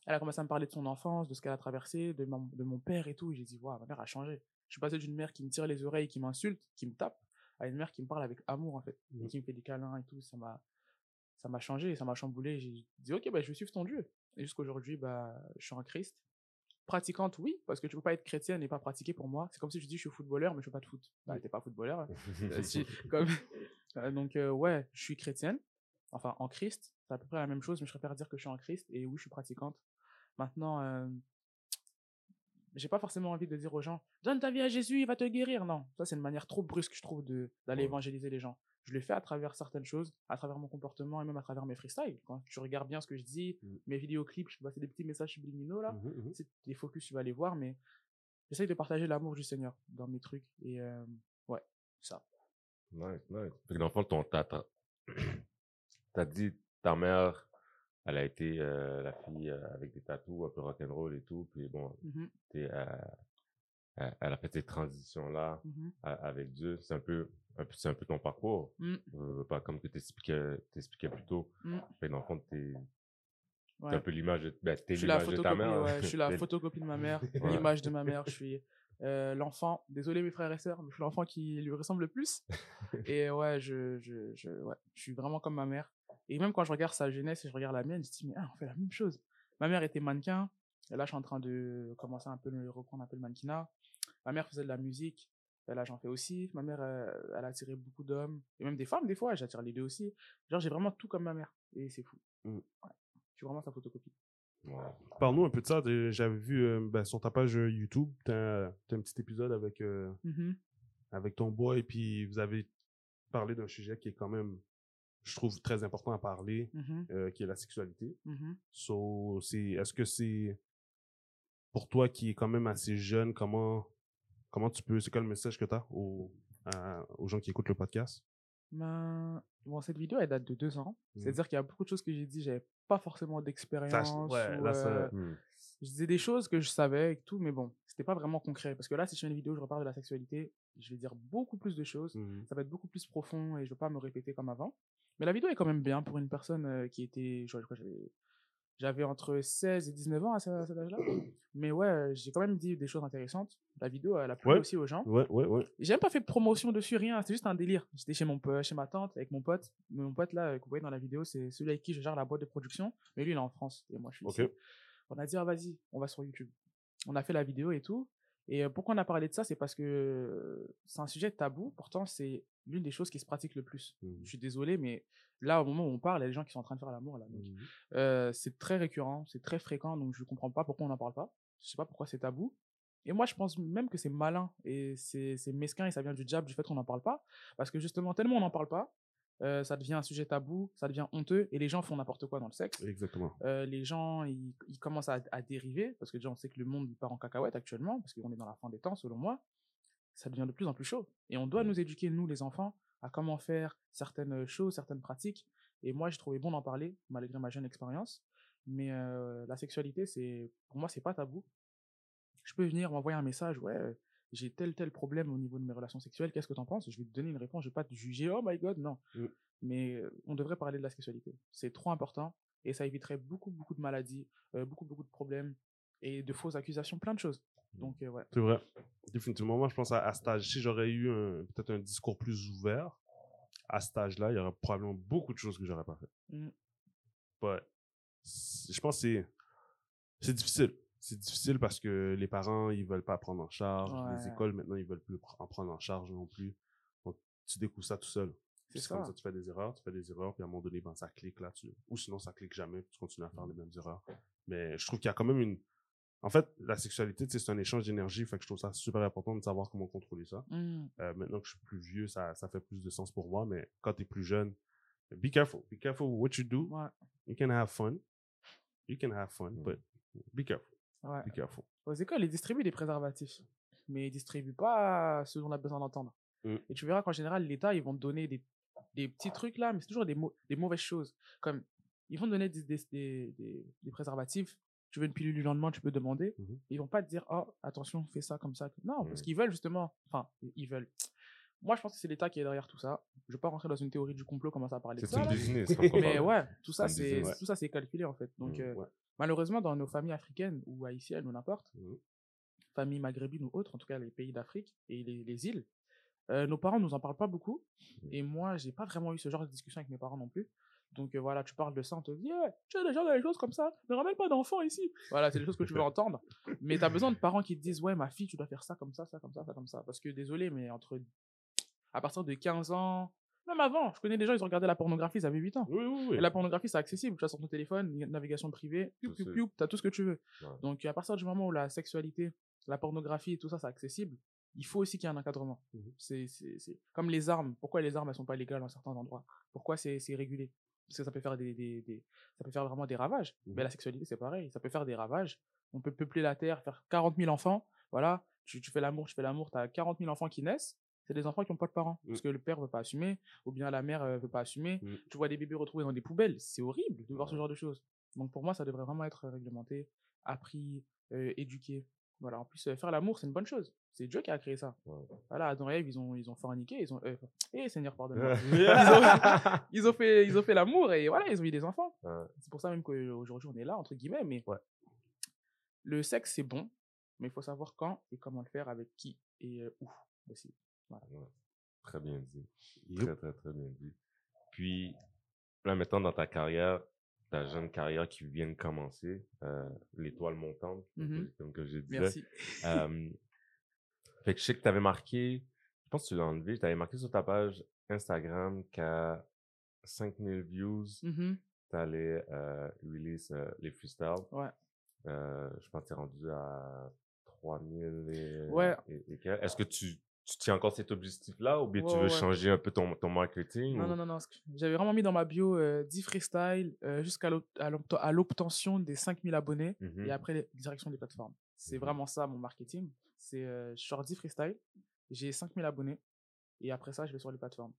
Elle a commencé à me parler de son enfance, de ce qu'elle a traversé, de mon, de mon père et tout. Et j'ai dit, waouh, ma mère a changé. Je suis passé d'une mère qui me tire les oreilles, qui m'insulte, qui me tape, à une mère qui me parle avec amour, en fait. Et Mhm. qui me fait des câlins et tout. Ça m'a, ça m'a changé, ça m'a chamboulé. J'ai dit, ok, bah, je vais suivre ton Dieu. Et jusqu'aujourd'hui, bah, je suis en Christ. Pratiquante, oui, parce que tu peux pas être chrétienne et pas pratiquer pour moi. C'est comme si je dis, je suis footballeur, mais je fais pas de foot. Bah, t'es pas footballeur. hein. [LAUGHS] Euh, si- comme- [LAUGHS] Euh, donc, euh, ouais, je suis chrétienne, enfin en Christ, c'est à peu près la même chose, mais je préfère dire que je suis en Christ et oui, je suis pratiquante. Maintenant, euh, j'ai pas forcément envie de dire aux gens, donne ta vie à Jésus, il va te guérir. Non, ça c'est une manière trop brusque, je trouve, de d'aller Ouais. évangéliser les gens. Je le fais à travers certaines choses, à travers mon comportement et même à travers mes freestyles. Quand tu regardes bien ce que je dis, Mm. mes vidéoclips, je passer des petits messages subliminaux là. Mhm, mhm. C'est des focus, tu vas les voir, mais j'essaye de partager l'amour du Seigneur dans mes trucs. Et euh, ouais, ça. Nice, nice. Fait que dans le fond, ton tata, t'as [CLEARS THROAT] dit ta mère, elle a été euh, la fille euh, avec des tatous, un peu rock'n'roll et tout, puis bon, euh, elle a fait cette transition-là a- avec Dieu. C'est un peu, un peu- c'est un peu ton parcours. Mm. Euh, pas comme que t'expliquais, t'expliquais plus tôt. Que dans le fond, t'es, Ouais. un peu l'image de, ben, de ta mère. ouais, je suis la [LAUGHS] photocopie de ma mère, [LAUGHS] Ouais. l'image de ma mère, je suis l'enfant, désolé mes frères et sœurs, mais je suis l'enfant qui lui ressemble le plus. [LAUGHS] Et ouais, je, je, je, ouais, je suis vraiment comme ma mère. Et même quand je regarde sa jeunesse et je regarde la mienne, je me dis, mais ah, on fait la même chose. Ma mère était mannequin, et là je suis en train de commencer un peu, de reprendre un peu le mannequinat. Ma mère faisait de la musique, et là j'en fais aussi. Ma mère, euh, elle a attiré beaucoup d'hommes, et même des femmes des fois, j'attire les deux aussi. Genre j'ai vraiment tout comme ma mère, et c'est fou. Mm. Ouais. Je suis vraiment sa photocopie. Parle-nous un peu de ça. J'avais vu euh, ben, sur ta page euh, YouTube, t'as un, t'as un petit épisode avec, euh, Mhm. avec ton boy, puis vous avez parlé d'un sujet qui est quand même, je trouve, très important à parler, Mhm. euh, qui est la sexualité. Mhm. So, c'est, est-ce que c'est pour toi qui est quand même assez jeune, comment, comment tu peux, c'est quoi le message que tu as aux, à- aux gens qui écoutent le podcast? Ben, bon, cette vidéo, elle date de deux ans. Mhm. C'est-à-dire qu'il y a beaucoup de choses que j'ai dit, j'avais pas forcément d'expérience. Ouais, euh, je disais des choses que je savais et tout, mais bon, c'était pas vraiment concret. Parce que là, si je fais une vidéo, je reparle de la sexualité, je vais dire beaucoup plus de choses. Ça va être beaucoup plus profond et je vais pas me répéter comme avant. Mais la vidéo est quand même bien pour une personne euh, qui était, je crois j'avais- j'avais entre 16 et 19 ans à ce- à cet âge-là. Mais ouais, euh, j'ai quand même dit des choses intéressantes. La vidéo, elle a plu Ouais. aussi aux gens. Ouais, ouais, ouais. J'ai même pas fait de promotion dessus, rien. C'était juste un délire. J'étais chez mon po- chez ma tante avec mon pote. Mon pote là euh, que vous voyez dans la vidéo, c'est celui avec qui je gère la boîte de production. Mais lui, il est en France et moi, je suis Ok. ici. On a dit ah vas-y, on va sur YouTube. On a fait la vidéo et tout. Et euh, pourquoi on a parlé de ça, c'est parce que euh, c'est un sujet tabou. Pourtant, c'est l'une des choses qui se pratique le plus. Je suis désolé, mais là, au moment où on parle, il y a des gens qui sont en train de faire l'amour là. donc, Mhm. euh, c'est très récurrent, c'est très fréquent, donc je comprends pas pourquoi on n'en parle pas. Je sais pas pourquoi c'est tabou. Et moi, je pense même que c'est malin et c'est c'est mesquin et ça vient du diable du fait qu'on n'en parle pas. Parce que justement, tellement on n'en parle pas, euh, ça devient un sujet tabou, ça devient honteux et les gens font n'importe quoi dans le sexe. Exactement. Euh, les gens, ils, ils commencent à, à dériver parce que déjà, on sait que le monde il part en cacahuète actuellement parce qu'on est dans la fin des temps, selon moi. Ça devient de plus en plus chaud. Et on doit nous éduquer, nous, les enfants, à comment faire certaines choses, certaines pratiques. Et moi, j'ai trouvé bon d'en parler, malgré ma jeune expérience. Mais euh, la sexualité, c'est pour moi, c'est pas tabou. Je peux venir m'envoyer un message, ouais, euh, j'ai tel tel problème au niveau de mes relations sexuelles, qu'est-ce que t'en penses? Je vais te donner une réponse, je vais pas te juger, oh my god, non. Mm. Mais euh, on devrait parler de la sexualité. C'est trop important et ça éviterait beaucoup, beaucoup de maladies, euh, beaucoup, beaucoup de problèmes et de fausses accusations, plein de choses. Donc, euh, ouais. C'est vrai. Définitivement, moi, je pense à, à cet âge. Si j'aurais eu peut-être un discours plus ouvert, à cet âge-là, il y aurait probablement beaucoup de choses que j'aurais pas fait. Mm. But, c'est- je pense que c'est difficile. C'est difficile parce que les parents, ils veulent pas prendre en charge. Les écoles, maintenant, ils veulent plus en prendre en charge non plus. Donc, tu découvres ça tout seul. C'est comme ça. tu fais des erreurs, tu fais des erreurs, puis à un moment donné, ben, ça clique là-dessus. Ou sinon, ça clique jamais, puis tu continues à faire les mêmes erreurs. Mais je trouve qu'il y a quand même une. En fait, la sexualité, tu sais, c'est un échange d'énergie, fait que je trouve ça super important de savoir comment contrôler ça. Mm. Euh, maintenant que je suis plus vieux, ça, ça fait plus de sens pour moi, mais quand tu es plus jeune, be careful. Be careful what you do. Ouais. You can have fun. You can have fun, Mm. but be careful. Ouais. Aux écoles, ils distribuent des préservatifs, mais ils distribuent pas ce dont on a besoin d'entendre. Mm. Et tu verras qu'en général, l'État, ils vont te donner des, des petits trucs là, mais c'est toujours des, des mauvaises choses. Comme, ils vont te donner des, des, des, préservatifs. Tu veux une pilule du lendemain, tu peux demander. Mhm. Ils vont pas te dire, oh, attention, fais ça comme ça. Non, parce Mm. qu'ils veulent justement, enfin, ils veulent. Moi, je pense que c'est l'État qui est derrière tout ça. je vais pas rentrer dans une théorie du complot, commencer à parler de C'est ça. pas Mais ouais, tout ça, C'est c'est business. tout ça, c'est calculé en fait. Donc, Mm, euh, ouais. malheureusement, dans nos familles africaines ou haïtiennes ou n'importe, Mhm. familles maghrébines ou autres, en tout cas les pays d'Afrique et les, les îles, euh, nos parents nous en parlent pas beaucoup. Mm. Et moi, j'ai pas vraiment eu ce genre de discussion avec mes parents non plus. Donc euh, voilà, tu parles de ça, on te dit, Eh, tu as déjà des choses comme ça, ne ramène pas d'enfants ici. Voilà, c'est des choses que tu veux entendre. Mais tu as besoin de parents qui te disent, ouais, ma fille, tu dois faire ça comme ça, ça comme ça, ça comme ça. Parce que désolé, mais entre à partir de 15 ans, même avant, je connais des gens, ils ont regardé la pornographie, ils avaient 8 ans. Oui, oui, oui. Et la pornographie, c'est accessible. Tu as sur ton téléphone, navigation privée, piou, t'as tout ce que tu veux. Ouais. Donc, à partir du moment où la sexualité, la pornographie et tout ça, c'est accessible, il faut aussi qu'il y ait un encadrement. C'est, c'est comme les armes. Pourquoi les armes, elles sont pas légales dans certains endroits? Pourquoi c'est, régulé? Parce que ça peut faire des, des, des- ça peut faire vraiment des ravages. Mhm. Mais la sexualité, c'est pareil. Ça peut faire des ravages. On peut peupler la terre, faire 40 000 enfants. Voilà. Tu, tu fais l'amour, tu fais l'amour, tu as 40 000 enfants qui naissent. C'est des enfants qui n'ont pas de parents. Parce Mhm. que le père veut pas assumer, ou bien la mère euh, veut pas assumer. Mhm. Tu vois des bébés retrouvés dans des poubelles. C'est horrible de voir ce genre de choses. Donc pour moi, ça devrait vraiment être réglementé, appris, euh, éduqué. Voilà. En plus, euh, faire l'amour, c'est une bonne chose. C'est Dieu qui a créé ça. Voilà, Adam et Ève, ils ont, ils ont forniqué, ils ont, euh, eh Seigneur, pardonne-moi. [LAUGHS] ils, ont, [LAUGHS] ils ont fait, ils ont fait l'amour et voilà, ils ont eu des enfants. Ouais. C'est pour ça même qu'aujourd'hui on est là, entre guillemets, mais Ouais. le sexe c'est bon, mais il faut savoir quand et comment le faire, avec qui et où aussi. Très bien dit. Très, très, très bien dit. Puis, là, maintenant, dans ta carrière, ta jeune carrière qui vient de commencer, euh, l'étoile montante, comme que- Mhm. comme que je disais. Merci. [LAUGHS] Euh, fait que je sais que tu avais marqué, je pense que tu l'as enlevé, tu avais marqué sur ta page Instagram qu'à 5000 views, Mhm. tu allais euh, release euh, les freestyles. Ouais. Je pense que tu es rendu à 3000 et, Ouais. et. Est-ce que tu, tu tiens encore cet objectif-là ou bien tu veux ouais. changer un peu ton, ton marketing? Non, ou- non, non, non. J'avais vraiment mis dans ma bio euh, 10 freestyle euh, jusqu'à l'ob- à l'obt- à l'obtention des 5000 abonnés Mhm. et après les- direction des plateformes. C'est Mhm. vraiment ça mon marketing. C'est euh, je sors 10 freestyle, j'ai 5000 abonnés et après ça, je vais sur les plateformes.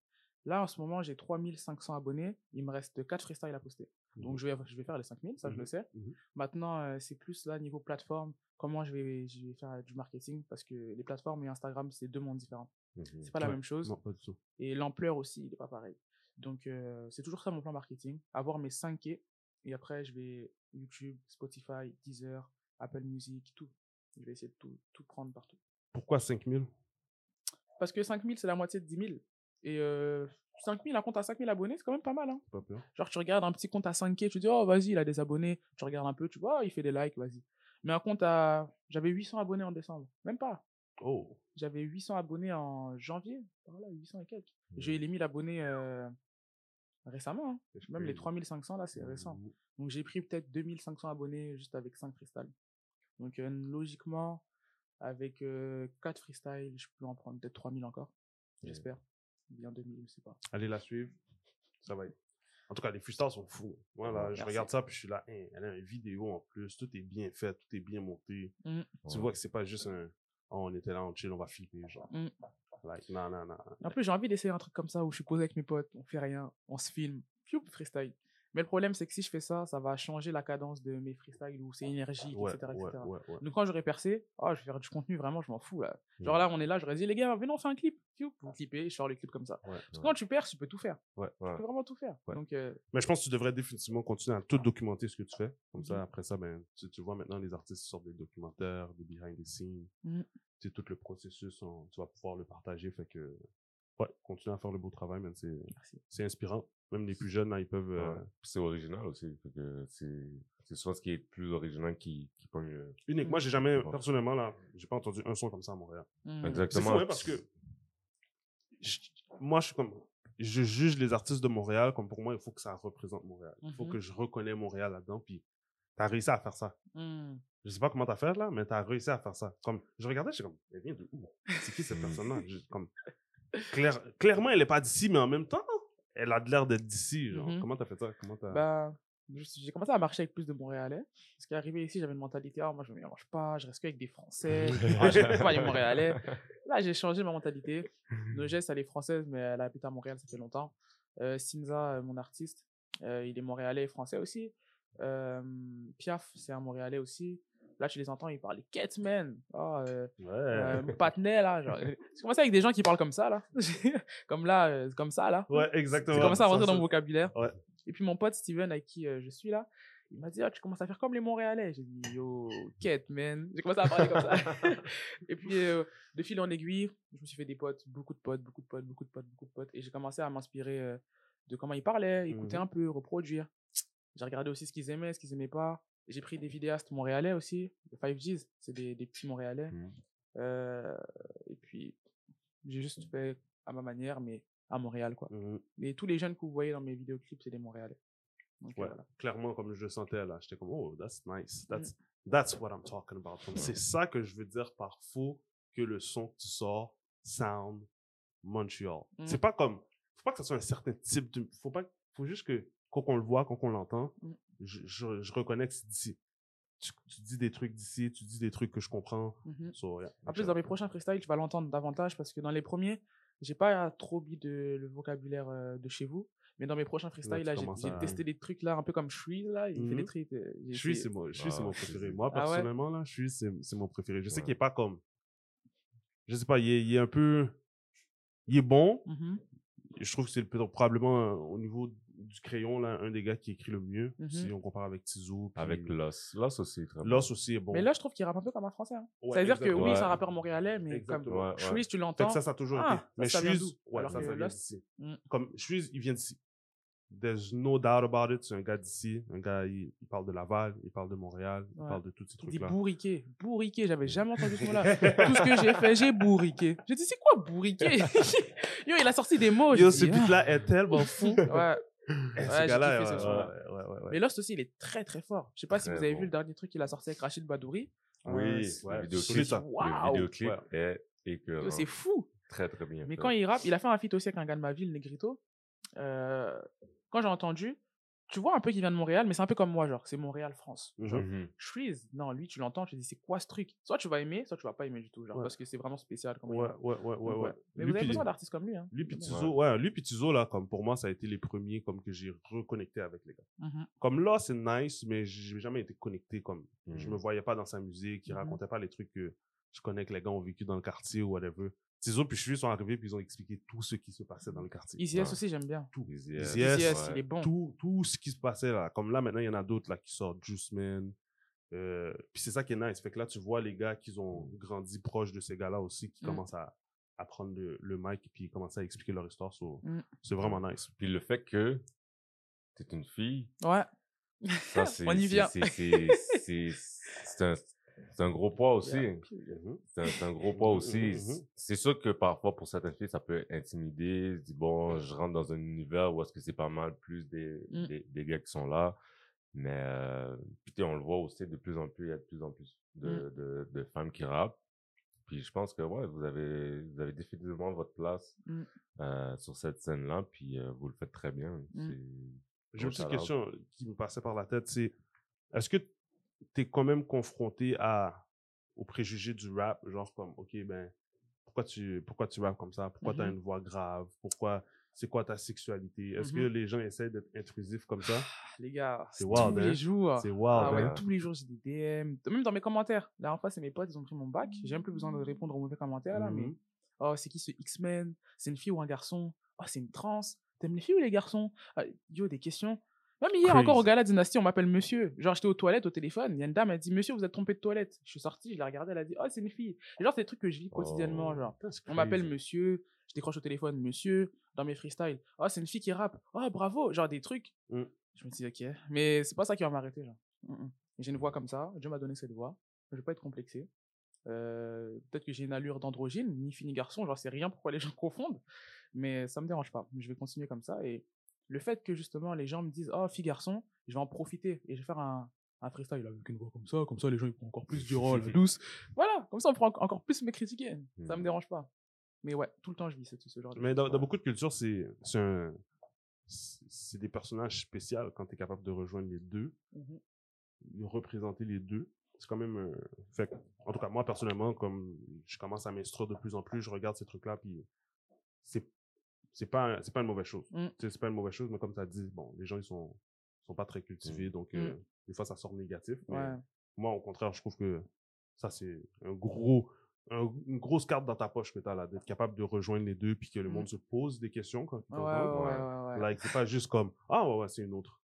Là, en ce moment, j'ai 3500 abonnés. Il me reste 4 freestyles à poster. Donc, je vais, je vais faire les 5000, ça, je le Mhm. sais. Mhm. Maintenant, euh, c'est plus là, niveau plateforme, comment je vais, je vais faire du marketing parce que les plateformes et Instagram, c'est deux mondes différents. C'est pas la même chose. Non, pas du tout. Et l'ampleur aussi, il n'est pas pareil. Donc, euh, c'est toujours ça mon plan marketing. Avoir mes 5 K. Et après, je vais YouTube, Spotify, Deezer, Apple Music, tout. Je vais essayer de tout, tout prendre partout. Pourquoi 5000 Parce que 5000, c'est la moitié de 10 000. Et euh, 5000, un compte à 5000 abonnés, c'est quand même pas mal. Hein. Pas peur. Genre, tu regardes un petit compte à 5K, tu dis, oh, vas-y, il a des abonnés. Tu regardes un peu, tu vois, oh, il fait des likes, vas-y. Mais un compte à. J'avais 800 abonnés en décembre. Même pas. Oh. J'avais 800 abonnés en janvier. Voilà, 800 et quelques. Mhm. J'ai eu les 1000 abonnés euh, récemment. hein. Même les crazy. 3500, là, c'est récent. Mhm. Donc, j'ai pris peut-être 2500 abonnés juste avec 5 freestyles. Donc, euh, logiquement, avec 4 freestyles, je peux en prendre peut-être 3000 encore. J'espère. Bien 2000, je sais pas. Allez la suivre. Ça va être. En tout cas, les freestyles sont fous. Voilà, Ouais, je merci. regarde ça, puis je suis là, Hein, elle a une vidéo en plus, tout est bien fait, tout est bien monté. Tu Ouais. vois que c'est pas juste un. Oh, on était là, on chill, on va flipper, genre. Mm. Like, non, non, non. En plus, j'ai envie d'essayer un truc comme ça où je suis posé avec mes potes, on fait rien, on se filme, piou, freestyle. Mais le problème, c'est que si je fais ça, ça va changer la cadence de mes freestyles ou c'est énergique, Ouais, etc. etc. ouais, ouais. Donc quand j'aurais percé, oh, je vais faire du contenu, vraiment, je m'en fous là. Genre Mhm. là, on est là, j'aurais dit, les gars, venez, on fait un clip. Vous clippez, je sors le clip comme ça. Parce que quand tu perds, tu peux tout faire. Tu peux vraiment tout faire. Donc, euh, Mais je pense que tu devrais définitivement continuer à tout documenter ce que tu fais. Comme ça, Mhm. après ça, ben, tu, tu vois maintenant les artistes sortent des documentaires, des behind the scenes. Mhm. Tu sais, tout le processus, on- tu vas pouvoir le partager. Fait que, ouais, continue à faire le beau travail, man. C'est, c'est inspirant. Même les plus jeunes, là, ils peuvent. euh, Ouais. C'est original aussi. fait que C'est c'est souvent ce qui est plus original qui, qui pogne. euh, unique. Moi, j'ai jamais, Ouais. personnellement, là, j'ai pas entendu un son comme ça à Montréal. C'est Exactement. fou, hein, parce que je- moi, je suis comme, je juge les artistes de Montréal comme pour moi, il faut que ça représente Montréal. Il faut Mhm. que je reconnais Montréal là-dedans. Puis, t'as réussi à faire ça. Mhm. Je sais pas comment t'as fait là, mais t'as réussi à faire ça. Comme, je regardais, j'étais comme, elle vient de où? C'est qui cette personne-là? Je- Comme, clair- clairement, elle est pas d'ici, mais en même temps, elle a l'air d'être d'ici. Genre, Mhm. comment t'as fait ça? Comment t'as. Bah, je- j'ai commencé à marcher avec plus de Montréalais. Parce qu'arrivé ici, j'avais une mentalité, ah, moi je ne mélange pas, je reste qu'avec des Français, [LAUGHS] ah, je ne pas les Montréalais. Là, j'ai changé ma mentalité. [LAUGHS] Nogès, elle est française, mais elle habite à Montréal, ça fait longtemps. Euh, Sinza, euh, mon artiste, euh, il est montréalais et français aussi. Euh, Piaf, c'est un Montréalais aussi. Là, tu les entends, ils parlent Catman. Oh, euh, Ouais. euh, là. Genre, j'ai commencé avec des gens qui parlent comme ça, là. [LAUGHS] comme là, euh, comme ça, là. ouais, exactement. Commencé à Ça, rentrer dans ça- mon vocabulaire. Ouais. Et puis mon pote Steven, avec qui euh, je suis là, il m'a dit ah, Tu commences à faire comme les Montréalais. J'ai dit Yo, quête, man. J'ai commencé à parler comme ça. [LAUGHS] et puis, euh, de fil en aiguille, je me suis fait des potes, beaucoup de potes, beaucoup de potes, beaucoup de potes, beaucoup de potes. Et j'ai commencé à m'inspirer euh, de comment ils parlaient, écouter Mhm. un peu, reproduire. J'ai regardé aussi ce qu'ils aimaient, ce qu'ils aimaient pas. J'ai pris des vidéastes montréalais aussi, les 5Gs, c'est des, des petits montréalais. Mhm. Euh, et puis, j'ai juste fait à ma manière, mais à Montréal, quoi. Mhm. Mais tous les jeunes que vous voyez dans mes vidéoclips, c'est des Montréalais. Donc, Ouais, voilà. clairement, comme je le sentais là, j'étais comme, oh, that's nice. Mm. That's, that's what I'm talking about. C'est ça que je veux dire par faut que le son que tu sors sound Montreal. C'est pas comme, faut pas que ça soit un certain type de, faut pas, faut juste que quand on le voit, quand on l'entend. Je, je, je reconnais que c'est d'ici. Tu, tu dis des trucs d'ici, tu dis des trucs que je comprends. So, yeah, En plus, dans mes prochains freestyles, tu vas l'entendre davantage parce que dans les premiers, j'ai pas trop mis de, le vocabulaire euh, de chez vous. Mais dans mes prochains freestyles, là, j'ai à- testé des trucs là, un peu comme Shreeze, là. Il fait des trucs. euh, essayé. c'est mon, c'est Ah, mon préféré. Moi, Ah ouais? personnellement, là, suis, c'est, c'est mon préféré. Je sais Ouais. qu'il est pas comme, je sais pas, il est, il est un peu, il est bon, Mhm. je trouve que c'est probablement euh, au niveau du crayon là un des gars qui écrit le mieux Mhm. si on compare avec Tizou puis Avec Loss. Loss aussi, très bon. Loss aussi est bon Mais là, je trouve qu'il rappe un peu comme un français. Hein. Ouais, ça veut dire que oui, c'est un Ouais. rappeur montréalais, mais Exactement. comme Ouais, ouais. Tu l'entends. que ça ça a toujours Ah, été mais ça ouais Alors ça ça vient Lost- d'ici Mm. comme Suisse il vient d'ici there's no doubt about it c'est un gars d'ici un gars il, il parle de Laval il parle de Montréal il Ouais. parle de tous ces Il trucs dit là bourriqué. Bourriqué, j'avais jamais entendu ce mot-là. [LAUGHS] Tout ce que j'ai fait, j'ai bourriqué. J'ai dit, c'est quoi bourriqué? [LAUGHS] Yo, il a sorti des mots. yo ce dit, beat là est tellement fou ah. Ouais. gars-là. Mais Lost aussi, il est très très fort. Je sais pas si vous avez bon. vu le dernier truc qu'il a sorti avec Rachid Badouri. Oui, Euh, le vidéoclip, vidéoclip est écœurant. Yo, C'est fou. Très, très bien Mais fait. quand il rappe, il a fait un feat aussi avec un gars de ma ville, Negrito. Euh, quand j'ai entendu, tu vois un peu qu'il vient de Montréal, mais c'est un peu comme moi, genre, c'est Montréal-France. Mhm. Shreeze, non, lui, tu l'entends, tu te dis, c'est quoi ce truc? Soit tu vas aimer, soit tu vas pas aimer du tout, genre, Ouais. parce que c'est vraiment spécial. Comme ouais ouais ouais ouais Mais Lui, vous avez besoin d'artistes comme lui. Hein. Lui puis Ouais. Lui puis Tizo, là, comme pour moi, ça a été les premiers comme que j'ai reconnecté avec les gars. Mhm. Comme là, c'est nice, mais j'ai jamais été connecté comme. Je Mhm. me voyais pas dans sa musique, il Mhm. racontait pas les trucs que je connais que les gars ont vécu dans le quartier ou whatever. Tizo puis Chui sont arrivés puis ils ont expliqué tout ce qui se passait dans le quartier. Easy S Ouais. aussi, j'aime bien. Tout. Easy Easy S, S, Easy S, ouais. il est bon. Tout, tout ce qui se passait là. Comme là, maintenant, il y en a d'autres là qui sortent, Juice Man. Euh, puis c'est ça qui est nice. Fait que là, tu vois les gars qui ont grandi proches de ces gars-là aussi, qui Mm. commencent à, à prendre le, le mic et puis commencer à expliquer leur histoire. So, Mm. C'est vraiment nice. Puis le fait que t'es une fille, Ouais. ça. [LAUGHS] On y vient. c'est un, c'est un gros poids aussi. Yeah. Mhm. C'est un, gros poids Mhm, aussi. C'est- sûr que parfois, pour certaines filles, ça peut intimider. Dis, bon, je rentre dans un univers où est-ce que c'est pas mal plus des, Mm. des, des gars qui sont là. Mais, euh, sais, on le voit aussi de plus en plus, il y a de plus en plus de, Mm. de, de femmes qui rappent. Puis je pense que, ouais, vous avez, vous avez définitivement votre place Mm. euh, sur cette scène-là. Puis euh, vous le faites très bien. Mm. J'ai une petite question qui me passait par la tête, c'est est-ce que tu es quand même confronté à, aux préjugés du rap, genre comme, ok, ben, pourquoi tu, pourquoi tu rappes comme ça? Pourquoi tu as Mhm. une voix grave? Pourquoi, c'est quoi ta sexualité? Est-ce que Mhm. les gens essaient d'être intrusifs comme ça? Les gars, C'est tous wild, hein? les jours. C'est wild, Ah ouais, hein? tous les jours, j'ai des DM. Même dans mes commentaires. La dernière fois, c'est mes potes, ils ont pris mon bac. J'ai même plus besoin de répondre aux mauvais commentaires, là, mais. Mhm. Oh, c'est qui ce X-Men? C'est une fille ou un garçon? Oh, c'est une trans? T'aimes les filles ou les garçons? Ah, Yo, des questions. Même hier encore au gala Dynastie, on m'appelle monsieur. Genre, j'étais aux toilettes au téléphone. Il y a une dame, elle dit Monsieur, vous êtes trompé de toilette. Je suis sorti, je l'ai regardée, elle a dit Oh, c'est une fille. Et genre, c'est des trucs que je vis quotidiennement. Oh. Genre, c'est on m'appelle monsieur, je décroche au téléphone monsieur, dans mes freestyles. Oh, c'est une fille qui rappe. Oh, bravo. Genre, des trucs. Mm. Je me dis Ok. Mais c'est pas ça qui va m'arrêter. Genre. Mm, mm. J'ai une voix comme ça. Dieu m'a donné cette voix. Je vais pas être complexé. Euh, Peut-être que j'ai une allure d'androgyne, ni fille ni garçon, j'en sais rien pourquoi les gens confondent, mais ça me dérange pas. Je vais continuer comme ça. Et le fait que justement les gens me disent Oh, fille garçon, je vais en profiter et je vais faire un, un freestyle avec une voix comme ça, comme ça les gens ils pourront encore plus Oh, la [LAUGHS] douce. Voilà, comme ça on pourra en- encore plus me critiquer. Ça me Mhm. dérange pas. Mais ouais, tout le temps je vis ce, ce genre de Mais choses. dans, dans beaucoup de cultures, c'est c'est un- c'est- c'est des personnages spéciaux quand tu es capable de rejoindre les deux, Mhm. de représenter les deux. C'est quand même. euh, fait en tout cas, moi, personnellement, comme je commence à m'instruire de plus en plus, je regarde ces trucs-là, puis c'est c'est pas, c'est pas une mauvaise chose. Mm. C'est pas une mauvaise chose, mais comme tu as dit, bon, les gens, ils sont, sont pas très cultivés, donc Mm. euh, des fois, ça sort négatif. Mais Ouais. moi, au contraire, je trouve que ça, c'est un gros, un- une grosse carte dans ta poche que tu as là, d'être capable de rejoindre les deux, puis que le Mm. monde se pose des questions quand Ouais, ouais, t'entends. ouais, ouais, ouais. Like, c'est pas juste comme, ah ouais, ouais, c'est une autre.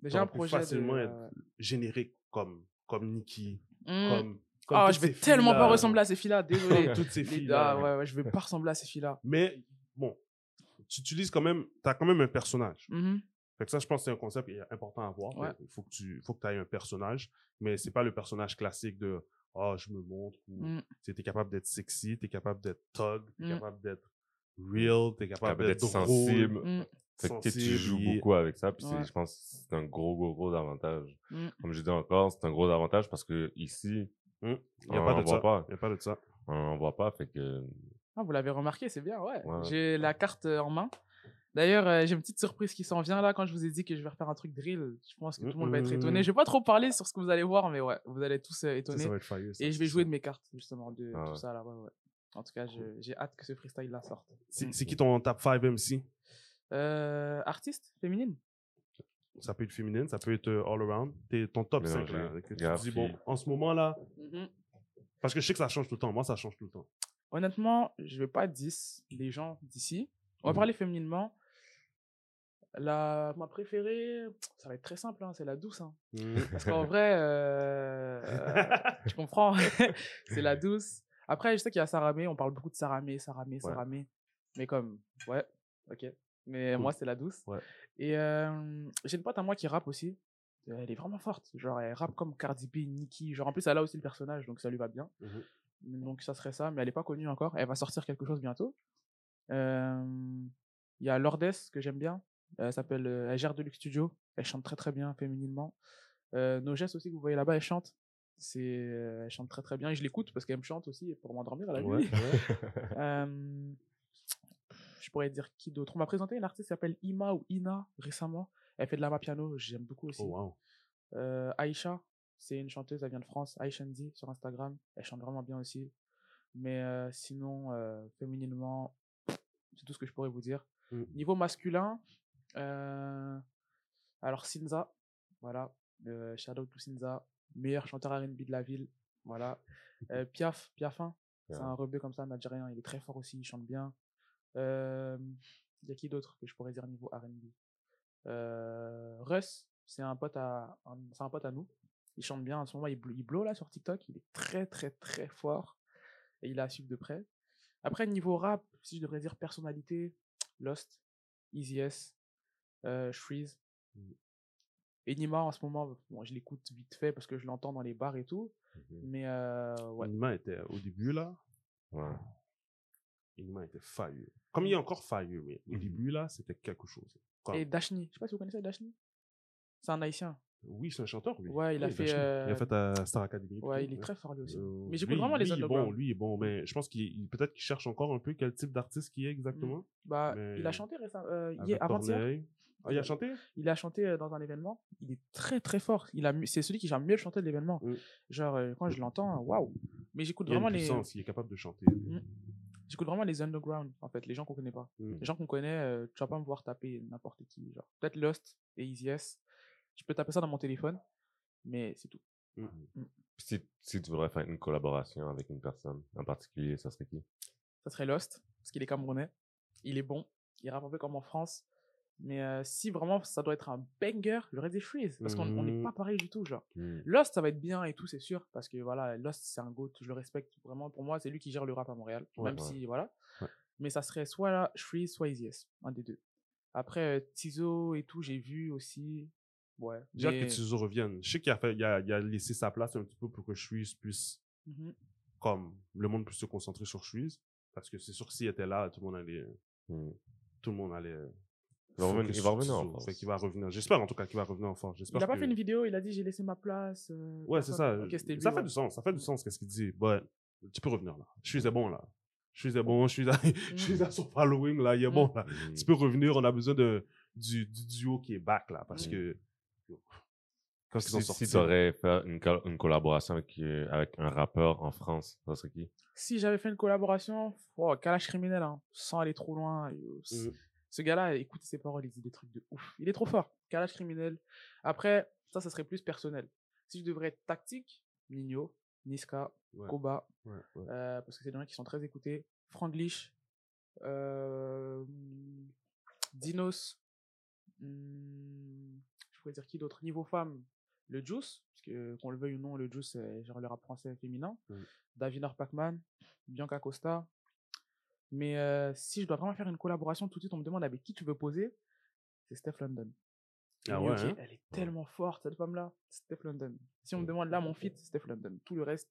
Déjà, un projet. de- facilement être ouais. générique comme, comme Nikki, Mm. comme, comme Ah, toutes je vais tellement pas ressembler à ces filles-là, désolé. [LAUGHS] Toutes ces Les- filles-là. ah, ouais, ouais, je vais pas ressembler à ces filles-là. Mais bon, tu utilises quand même, tu as quand même un personnage. Mhm. Fait que ça, je pense que c'est un concept qui est important à voir. Ouais. Il faut que tu faut que aies un personnage, mais c'est pas le personnage classique de Ah, je me montre ou Mm. tu es capable d'être sexy, tu es capable d'être thug, tu es Mm. capable d'être real, tu es capable Capable d'être d'être drôle, sensible. Mm. Fait que tu joues beaucoup avec ça, puis Ouais. je pense que c'est un gros, gros, gros avantage. Mm. Comme je dis encore, c'est un gros avantage parce que ici, Il n'y a on pas de voit ça. pas. Il y a pas de ça. on voit pas, fait que Ah, vous l'avez remarqué, c'est bien, ouais. Ouais. J'ai la carte euh, en main. D'ailleurs, euh, j'ai une petite surprise qui s'en vient là quand je vous ai dit que je vais refaire un truc drill. Je pense que tout le monde va être Mhm. étonné. Je vais pas trop parler sur ce que vous allez voir, mais ouais, vous allez tous euh, étonner. ça va être fire, ça, Et je vais jouer ça. de mes cartes, justement, de Ah tout ouais. ça là. Ouais, ouais. En tout cas, j'ai hâte que ce freestyle là sorte. C'est c'est qui ton top 5 MC Euh, artiste féminine Ça peut être féminine, ça peut être all around. T'es ton top 5 là. Que tu Gars, te dis, bon, en ce moment là, Mhm. parce que je sais que ça change tout le temps. Moi, ça change tout le temps. Honnêtement, je vais pas 10 les gens d'ici. On va Mhm. parler fémininement. La, ma préférée, [TSK] ça va être très simple, hein, c'est la douce. hein. Parce qu'en vrai, euh, euh, tu comprends, [LAUGHS] c'est la douce. Après, je sais qu'il y a Saramé, on parle beaucoup de Saramé, Saramé, Saramé. Mais comme, ouais, ok. Mais Cool. moi, c'est la douce. Ouais. Et euh, j'ai une pote à moi qui rappe aussi. Elle est vraiment forte. Genre, elle rappe comme Cardi B, Nicki. Genre, en plus, elle a aussi le personnage, donc ça lui va bien. Mhm. Donc, ça serait ça. Mais elle n'est pas connue encore. Elle va sortir quelque chose bientôt. Euh, Il y a Lourdes que j'aime bien. Elle s'appelle, euh, elle gère Deluxe Studio. Elle chante très très bien fémininement. Euh, Nogès aussi que vous voyez là-bas, elle chante. C'est, euh, elle chante très très bien et je l'écoute parce qu'elle me chante aussi pour m'endormir à la nuit. ouais. [LAUGHS] Je pourrais dire qui d'autre? On m'a présenté une artiste qui s'appelle Ima ou Ina récemment. Elle fait de la piano, j'aime beaucoup aussi. Oh, wow. Euh, Aïcha, c'est une chanteuse, elle vient de France. Aïchandi sur Instagram, elle chante vraiment bien aussi. Mais euh, sinon, euh, fémininement, c'est tout ce que je pourrais vous dire. Mm. Niveau masculin, euh, alors Sinza, voilà, out to Sinza, meilleur chanteur R&B de la ville, voilà. [LAUGHS] Piaf, Piafin, c'est Ouais. un rebeu comme ça, un Algérien, il est très fort aussi, il chante bien. Il y a qui d'autre que je pourrais dire niveau R&B Russ, c'est un pote à, c'est un pote à nous. Il chante bien en ce moment, il, il blow là sur TikTok, il est très très très fort et il est à suivre de près. Après niveau rap, si je devrais dire personnalité, Lost, Easy S, euh, Shreeze. Enima en ce moment, bon, je l'écoute vite fait parce que je l'entends dans les bars et tout. Mais euh, ouais. Anima était au début là. Ouais. Anima était failleux. Comme il est encore failleux, mais au Mhm. début là, c'était quelque chose. Comme- Et Dashni, je sais pas si vous connaissez Dashni? C'est un haïtien. Oui, c'est un chanteur, lui. Ouais, il a Oui, fait. Il euh, a fait à Star Academy. Ouais, il est très fort lui aussi. Euh, Mais j'écoute vraiment les lui, il est bon, lui est bon, mais je pense qu'il il- peut-être qu'il cherche encore un peu quel type d'artiste qui est exactement. Bah, il a chanté récemment, euh, avant-hier. Ah, il a chanté? Il a chanté euh, dans un événement. Il est très très fort. Il a, c'est celui qui a mieux chanté de l'événement. Mm. Genre euh, quand je l'entends, waouh. Mais j'écoute vraiment les, il est capable de chanter. j'écoute vraiment les underground en fait, les gens qu'on connaît pas. Mm. Les gens qu'on connaît, euh, tu vas pas me voir taper n'importe qui. Genre peut-être Lost et Easy S. Je peux taper ça dans mon téléphone, mais c'est tout. Mm. Puis si, si tu voudrais faire une collaboration avec une personne en particulier, ça serait qui? Ça serait Lost parce qu'il est camerounais. Il est bon. Il rappe un peu comme en France. Mais euh, si vraiment ça doit être un banger, j'aurais dit Freeze parce qu'on on n'est Mhm. pas pareil du tout, genre. Lost, ça va être bien et tout, c'est sûr, parce que voilà, Lost, c'est un GOAT, je le respecte vraiment. Pour moi, c'est lui qui gère le rap à Montréal, Ouais, même ouais. si, voilà. Ouais. Mais ça serait soit là, Shreeze, soit Easy S, un des deux. Après, euh, Tizo et tout, j'ai vu aussi. Ouais. J'ai hâte mais- que Tizo revienne. Je sais qu'il a, fait, il a, il a laissé sa place un petit peu pour que Shreeze puisse, Mhm. comme le monde puisse se concentrer sur Shreeze. Parce que c'est sûr que s'il était là, tout le monde allait. Hmm. Tout le monde allait. Il va revenir- il va revenir en force. Va revenir. J'espère en tout cas qu'il va revenir en force. Il J'espère a pas que- fait une vidéo, il a dit j'ai laissé ma place. euh, Ouais, c'est ça. lui, ça fait ouais. du sens. Ça fait du sens, qu'est-ce qu'il dit. Ouais, tu peux revenir là. Je suis bon là. Je suis bon, je suis à, je suis à son following là. Il est bon là. Hmm. Tu peux revenir. On a besoin de, du, du duo qui est back là. Parce Mm. que. Quand ils ont Si, sorti. si tu aurais fait une, col- une collaboration avec, euh, avec un rappeur en France, ça serait qui? Si j'avais fait une collaboration, oh, Kalash criminel, hein, sans aller trop loin. Mm. Ce gars-là, écoutez ses paroles, il dit des trucs de ouf. Il est trop fort. Kalash criminel. Après, ça, ça serait plus personnel. Si je devrais être tactique, Nino, Niska, Ouais. Koba, Ouais, ouais. euh, parce que c'est des gens qui sont très écoutés. Franglish, euh, Dinos, hmm, pourrais dire qui d'autre Niveau femme, le Juice, parce que qu'on le veuille ou non, le Juice, c'est genre le rap français féminin. Mm. Davinor Pacman, Bianca Costa. Mais euh, si je dois vraiment faire une collaboration, tout de suite on me demande avec qui tu veux poser, c'est Steph London. Ah ouais, hein? Elle est tellement forte, cette femme-là. Steph London. Si on me demande là mon [LAUGHS] fit, c'est Steph London. Tout le reste,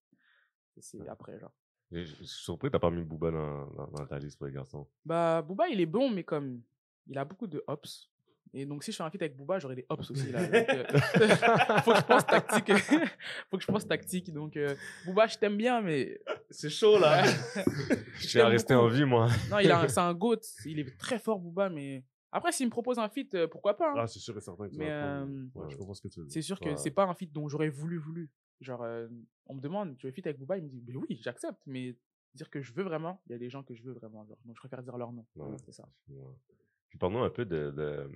c'est après, genre. Je suis surpris t'as pas mis Booba dans, dans, dans ta liste pour les garçons. Bah, Booba, il est bon, mais comme il a beaucoup de hops. Et donc, si je fais un feat avec Booba, j'aurai des hops aussi. Là. [LAUGHS] Donc, euh, [LAUGHS] faut que je pense tactique. [LAUGHS] faut que je pense tactique. Donc, euh, Booba, je t'aime bien, mais. C'est chaud là. Je tiens à t'aime rester beaucoup. en vie, moi. Non, il a un- c'est un GOAT. Il est très fort, Booba, mais. Après, s'il me propose un feat, euh, pourquoi pas hein. ah, c'est sûr et certain que Mais, euh, Ouais, je comprends ce que tu veux dire. C'est sûr que Ouais. c'est pas un feat dont j'aurais voulu, voulu. Genre, euh, on me demande, tu veux feat avec Booba? Il me dit, mais oui, j'accepte, mais dire que je veux vraiment, il y a des gens que je veux vraiment. Genre, donc, je préfère dire leur nom. Ouais. C'est ça. Parlons un peu de, de...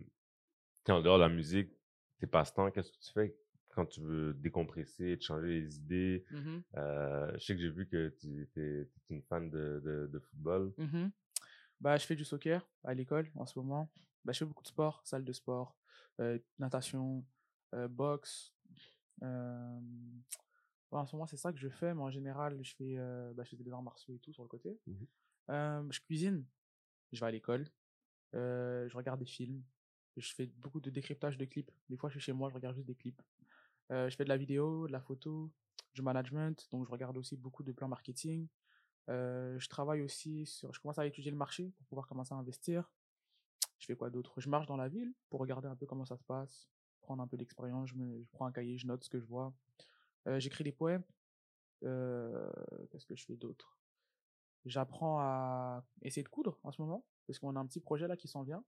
en dehors de la musique, tes passe-temps, qu'est-ce que tu fais quand tu veux décompresser, te changer les idées? Mhm. Euh, je sais que j'ai vu que tu étais une fan de, de, de football. Mhm. Bah, je fais du soccer à l'école en ce moment. Bah, je fais beaucoup de sport, salle de sport, euh, natation, euh, boxe. En ce moment, c'est ça que je fais, mais en général, je fais, euh, bah, je fais des arts martiaux et tout sur le côté. Euh, je cuisine, je vais à l'école, je regarde des films, je fais beaucoup de décryptage de clips. Des fois, je suis chez moi, je regarde juste des clips. Euh, je fais de la vidéo, de la photo, du management, donc je regarde aussi beaucoup de plans marketing. Euh, je travaille aussi sur. Je commence à étudier le marché pour pouvoir commencer à investir. Je fais quoi d'autre? Je marche dans la ville pour regarder un peu comment ça se passe, prendre un peu d'expérience. Je, prends un cahier, je note ce que je vois. Euh, J'écris des poèmes. Qu'est-ce que je fais d'autre? J'apprends à essayer de coudre en ce moment parce qu'on a un petit projet là qui s'en vient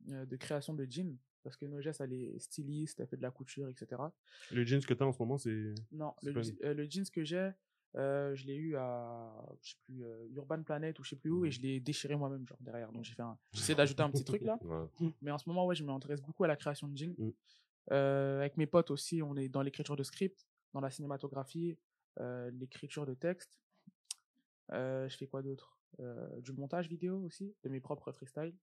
de création de jeans. Parce que Nogès, elle est styliste, elle fait de la couture, etc. Le jeans que tu as en ce moment, c'est. Non, le, pas euh, le jeans que j'ai, euh, je l'ai eu à, je sais plus, euh, Urban Planet ou je sais plus où, et je l'ai déchiré moi-même, genre derrière. Donc j'ai fait un, [LAUGHS] j'essaie d'ajouter un petit truc là. Ouais. Mais en ce moment, ouais, je m'intéresse beaucoup à la création de jeans. Mm. Euh, avec mes potes aussi, on est dans l'écriture de script, dans la cinématographie, euh, l'écriture de texte. Euh, je fais quoi d'autre? Euh, Du montage vidéo aussi, de mes propres freestyles,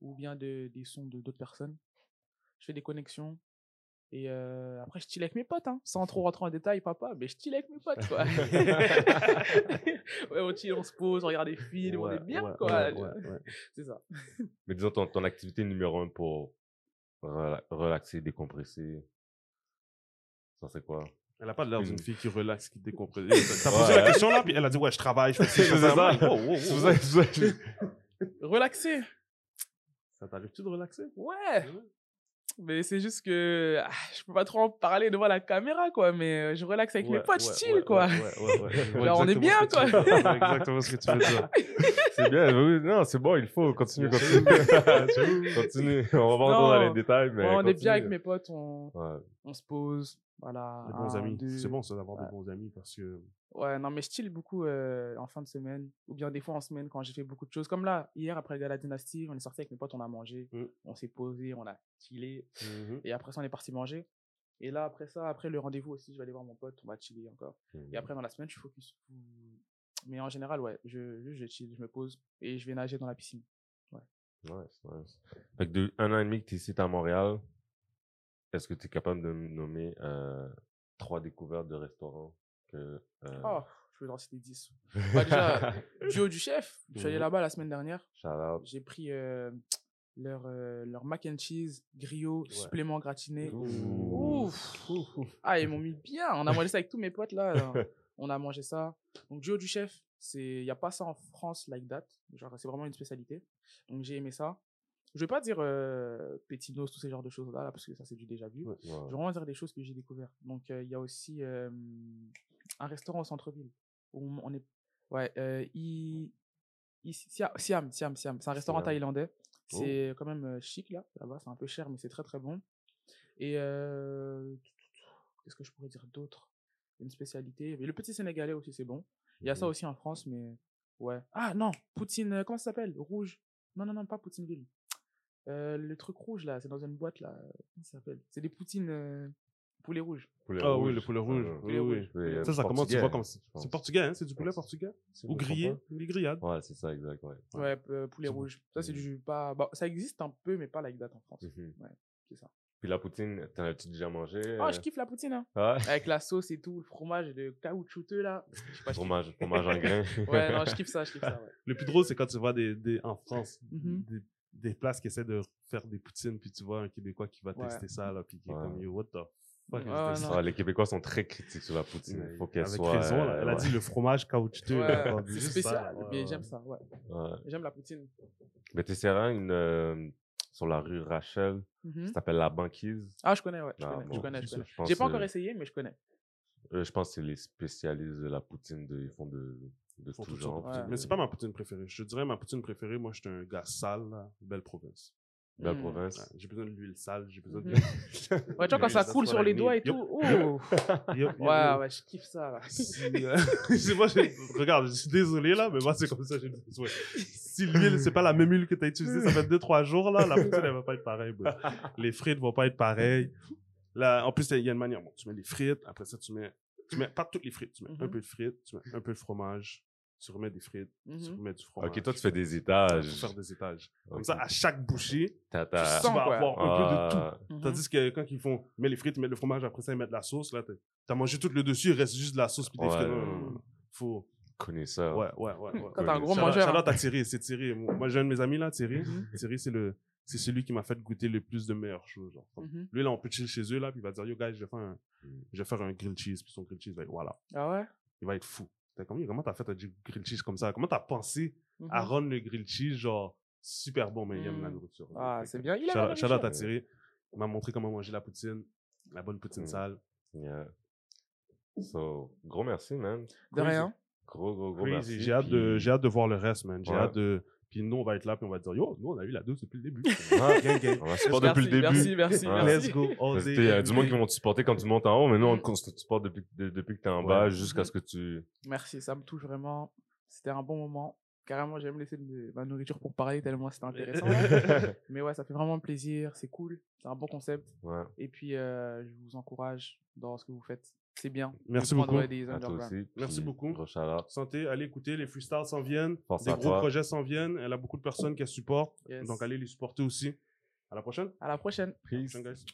ou bien de, des sons de d'autres personnes. Je fais des connexions. Et euh, après, je chill avec mes potes, hein, sans trop rentrer en détail, papa, mais je chill avec mes potes, quoi. [LAUGHS] ouais, on chill, on se pose, on regarde des films, on est bien, ouais, quoi. ouais, ouais, ouais. [LAUGHS] C'est ça. Mais disons, ton, ton activité numéro un pour rela- relaxer, décompresser, ça c'est quoi? Elle a pas l'air d'une Une- fille qui relaxe, qui décompresse. [LAUGHS] T'as posé Ouais. la question là, puis elle a dit Ouais, je travaille, je fais ça. C'est Relaxer. Ça t'arrive-tu de relaxer? Ouais. Mais c'est juste que ah, je peux pas trop en parler devant la caméra, quoi. Mais je relaxe avec mes potes, ouais, chill, ouais, quoi. [LAUGHS] Genre, on est bien, quoi. exactement ce que tu veux dire. [LAUGHS] C'est bien, oui, non, c'est bon, il faut continuer, continue. [LAUGHS] continue. On va pas rentrer dans les détails, mais. On est bien continue. avec mes potes, on se pose. Voilà. Les bons un, amis. deux. C'est bon ça d'avoir Ouais. des bons amis parce que. Ouais, non, mais je chill beaucoup euh, en fin de semaine. Ou bien des fois en semaine quand j'ai fait beaucoup de choses. Comme là, hier, après le gala Dynasty, on est sorti avec mes potes, on a mangé. Mm. On s'est posé, on a chillé. Mhm. Et après ça, on est parti manger. Et là, après ça, après le rendez-vous aussi, je vais aller voir mon pote, on va chiller encore. Et après, dans la semaine, je suis focus. Mais en général, ouais, je, je, je chill, je me pose et je vais nager dans la piscine. Nice, nice. Fait que de un an et demi que tu es ici à Montréal, est-ce que tu es capable de me nommer euh, trois découvertes de restaurants que. euh, Oh, je peux en citer 10. Bah, déjà, [LAUGHS] duo du chef, je suis allé Mhm. là-bas la semaine dernière. J'ai pris euh, leur, leur mac and cheese, griot, supplément gratiné. Ouh. Ouf. Ah, ils m'ont mis bien. On a mangé ça avec tous mes potes là. [LAUGHS] On a mangé ça. Donc, duo du chef, il n'y a pas ça en France like that. Genre, c'est vraiment une spécialité. Donc, j'ai aimé ça. Je vais pas dire euh, pétinos, tous ces genres de choses là, parce que ça, c'est du déjà vu. Ouais. Je vais vraiment dire des choses que j'ai découvertes. Donc, euh, il y a aussi euh, un restaurant au centre-ville. où on est. Ouais, euh, Siam, Siam, Siam, Siam. C'est un restaurant Siam. thaïlandais. Oh. C'est quand même euh, chic là, là-bas. C'est un peu cher, mais c'est très très bon. Et euh, qu'est-ce que je pourrais dire d'autre? Une spécialité. Mais le petit sénégalais aussi, c'est bon. Il y a ça Mhm. aussi en France, mais ouais. Ah non, Poutine, euh, comment ça s'appelle? Rouge. Non, non, non, pas Poutineville. Euh, le truc rouge là, c'est dans une boîte là. Comment ça s'appelle? C'est des poutines. euh, Poulet rouge. Poulet Ah oui, rouge. le poulet rouge. Ah, Oui, Poulet oui. rouge. ouais. Ça, ça comment tu vois comme c'est portugais, hein? C'est du poulet portugais? Ou grillé? Des grillades? Ouais, c'est ça, exact, ouais. Ouais, euh, poulet rouge. Ça, c'est Mm. du pas. Bah, ça existe un peu, mais pas like that en France. Mhm. C'est ça. Puis la poutine, t'en as-tu déjà mangé? Oh, euh? je kiffe la poutine, hein. Ouais? Avec la sauce et tout, le fromage de caoutchouteux, là. Je sais pas, je kiffe. Fromage, fromage en grain. Ouais, non, je kiffe ça, je kiffe ça, ouais. Le plus drôle, c'est quand tu vois des, des, en France Mhm. des, des places qui essaient de faire des poutines, puis tu vois un Québécois qui va Ouais. tester ça, là, puis qui est Ouais. comme, yo, what the fuck is this? Ah, les Québécois sont très critiques sur la poutine. Il faut qu'elle soit. raison, là. euh, elle a ouais. dit le fromage caoutchouteux. C'est spécial, ça, mais j'aime ça, ouais. Ouais. J'aime la poutine. Mais t'essaieras une euh, sur la rue Rachel, Mhm. ça s'appelle La Banquise? Ah, je connais, ouais. Je Ah, connais, je bon, connais, je je J'ai pas encore essayé, mais je connais. Euh, je pense que c'est les spécialistes de la poutine. De, ils font de, de tout toutes genre. Ouais. Mais c'est pas ma poutine préférée. Je te dirais, ma poutine préférée, moi, j'étais un gars sale, là, belle province. La Mm. province. Ouais, j'ai besoin de l'huile sale, j'ai besoin de. Mhm. [LAUGHS] Ouais, tu vois, quand ça coule sur les doigts et tout. Oh [LAUGHS] Ouais, ouais, je kiffe ça, là. Si, euh, [LAUGHS] moi, j'ai- regarde, je suis désolé là, mais moi c'est comme ça, j'ai besoin. Si l'huile, c'est pas la même huile que tu as utilisée, ça fait 2-3 jours là, la poutine elle va pas être pareille. Les frites vont pas être pareilles. Là, en plus, il y a une manière. Bon, tu mets les frites, après ça, tu mets, tu mets pas toutes les frites, tu mets un Mhm. peu de frites, tu mets un peu de fromage, tu remets des frites, tu Mhm. remets du fromage. Ok, toi, tu fais des étages. faire des étages. Comme ça, à chaque bouchée, T'as- tu t'as- sens, vas quoi? avoir un peu de tout. Tandis que quand ils font, ils mettent les frites, ils mettent le fromage, après ça, ils mettent la sauce, là, t'as- t'as mangé tout le dessus, il reste juste de la sauce puis des Ouais. frites. Non, non, non, non. Faut, connaisseur. ouais, ouais, ouais. ouais. Quand t'es un gros mangeur. hein. shout-out à Thierry, c'est Thierry. Moi, j'ai un de mes amis, là, Thierry. Mhm. Thierry, c'est le, c'est celui qui m'a fait goûter le plus de meilleures choses, genre. Mhm. Lui, là, on peut chill chez eux, là, puis il va dire, yo, guys, je vais faire un, Mm. je vais faire un grilled cheese, puis son grilled cheese va être, voilà. Ah ouais? Il va être fou. T'as comme, comment t'as fait un grilled cheese comme ça? Comment t'as pensé à rendre le grilled cheese, genre, super bon, mais il aime la Mm. nourriture. Ah, c'est bien. Il a à nourriture. Thierry. Il m'a montré comment manger la poutine, la bonne poutine Mm. sale. Yeah. So, gros merci, man. De rien. Gros, gros, gros Crazy. merci. J'ai hâte, de, Puis- j'ai hâte de voir le reste, man. J'ai Ouais. hâte de. Puis nous, on va être là, puis on va dire, yo, nous, on a eu la dose depuis le début. [LAUGHS] Ah, gang, gang. On va supporter depuis le début. Merci, merci, merci. Let's go. Il y a du monde qui vont te supporter quand tu montes en haut, mais nous, on Mm. te supporte depuis, de- depuis que tu es en Ouais. bas jusqu'à ce que tu. Merci, ça me touche vraiment. C'était un bon moment. Carrément, j'aime laisser de- ma nourriture pour parler tellement c'était intéressant. [LAUGHS] Mais ouais, ça fait vraiment plaisir, c'est cool, c'est un bon concept. Ouais, Et puis, euh, je vous encourage dans ce que vous faites. C'est bien. Merci beaucoup. Des à toi underground. aussi. Merci beaucoup. Santé, allez écouter, les freestyles s'en viennent. Force des gros toi. projets s'en viennent. Elle a beaucoup de personnes qu'elle supporte. Yes. Donc, allez les supporter aussi. À la prochaine. À la prochaine. À la Peace. prochaine, guys.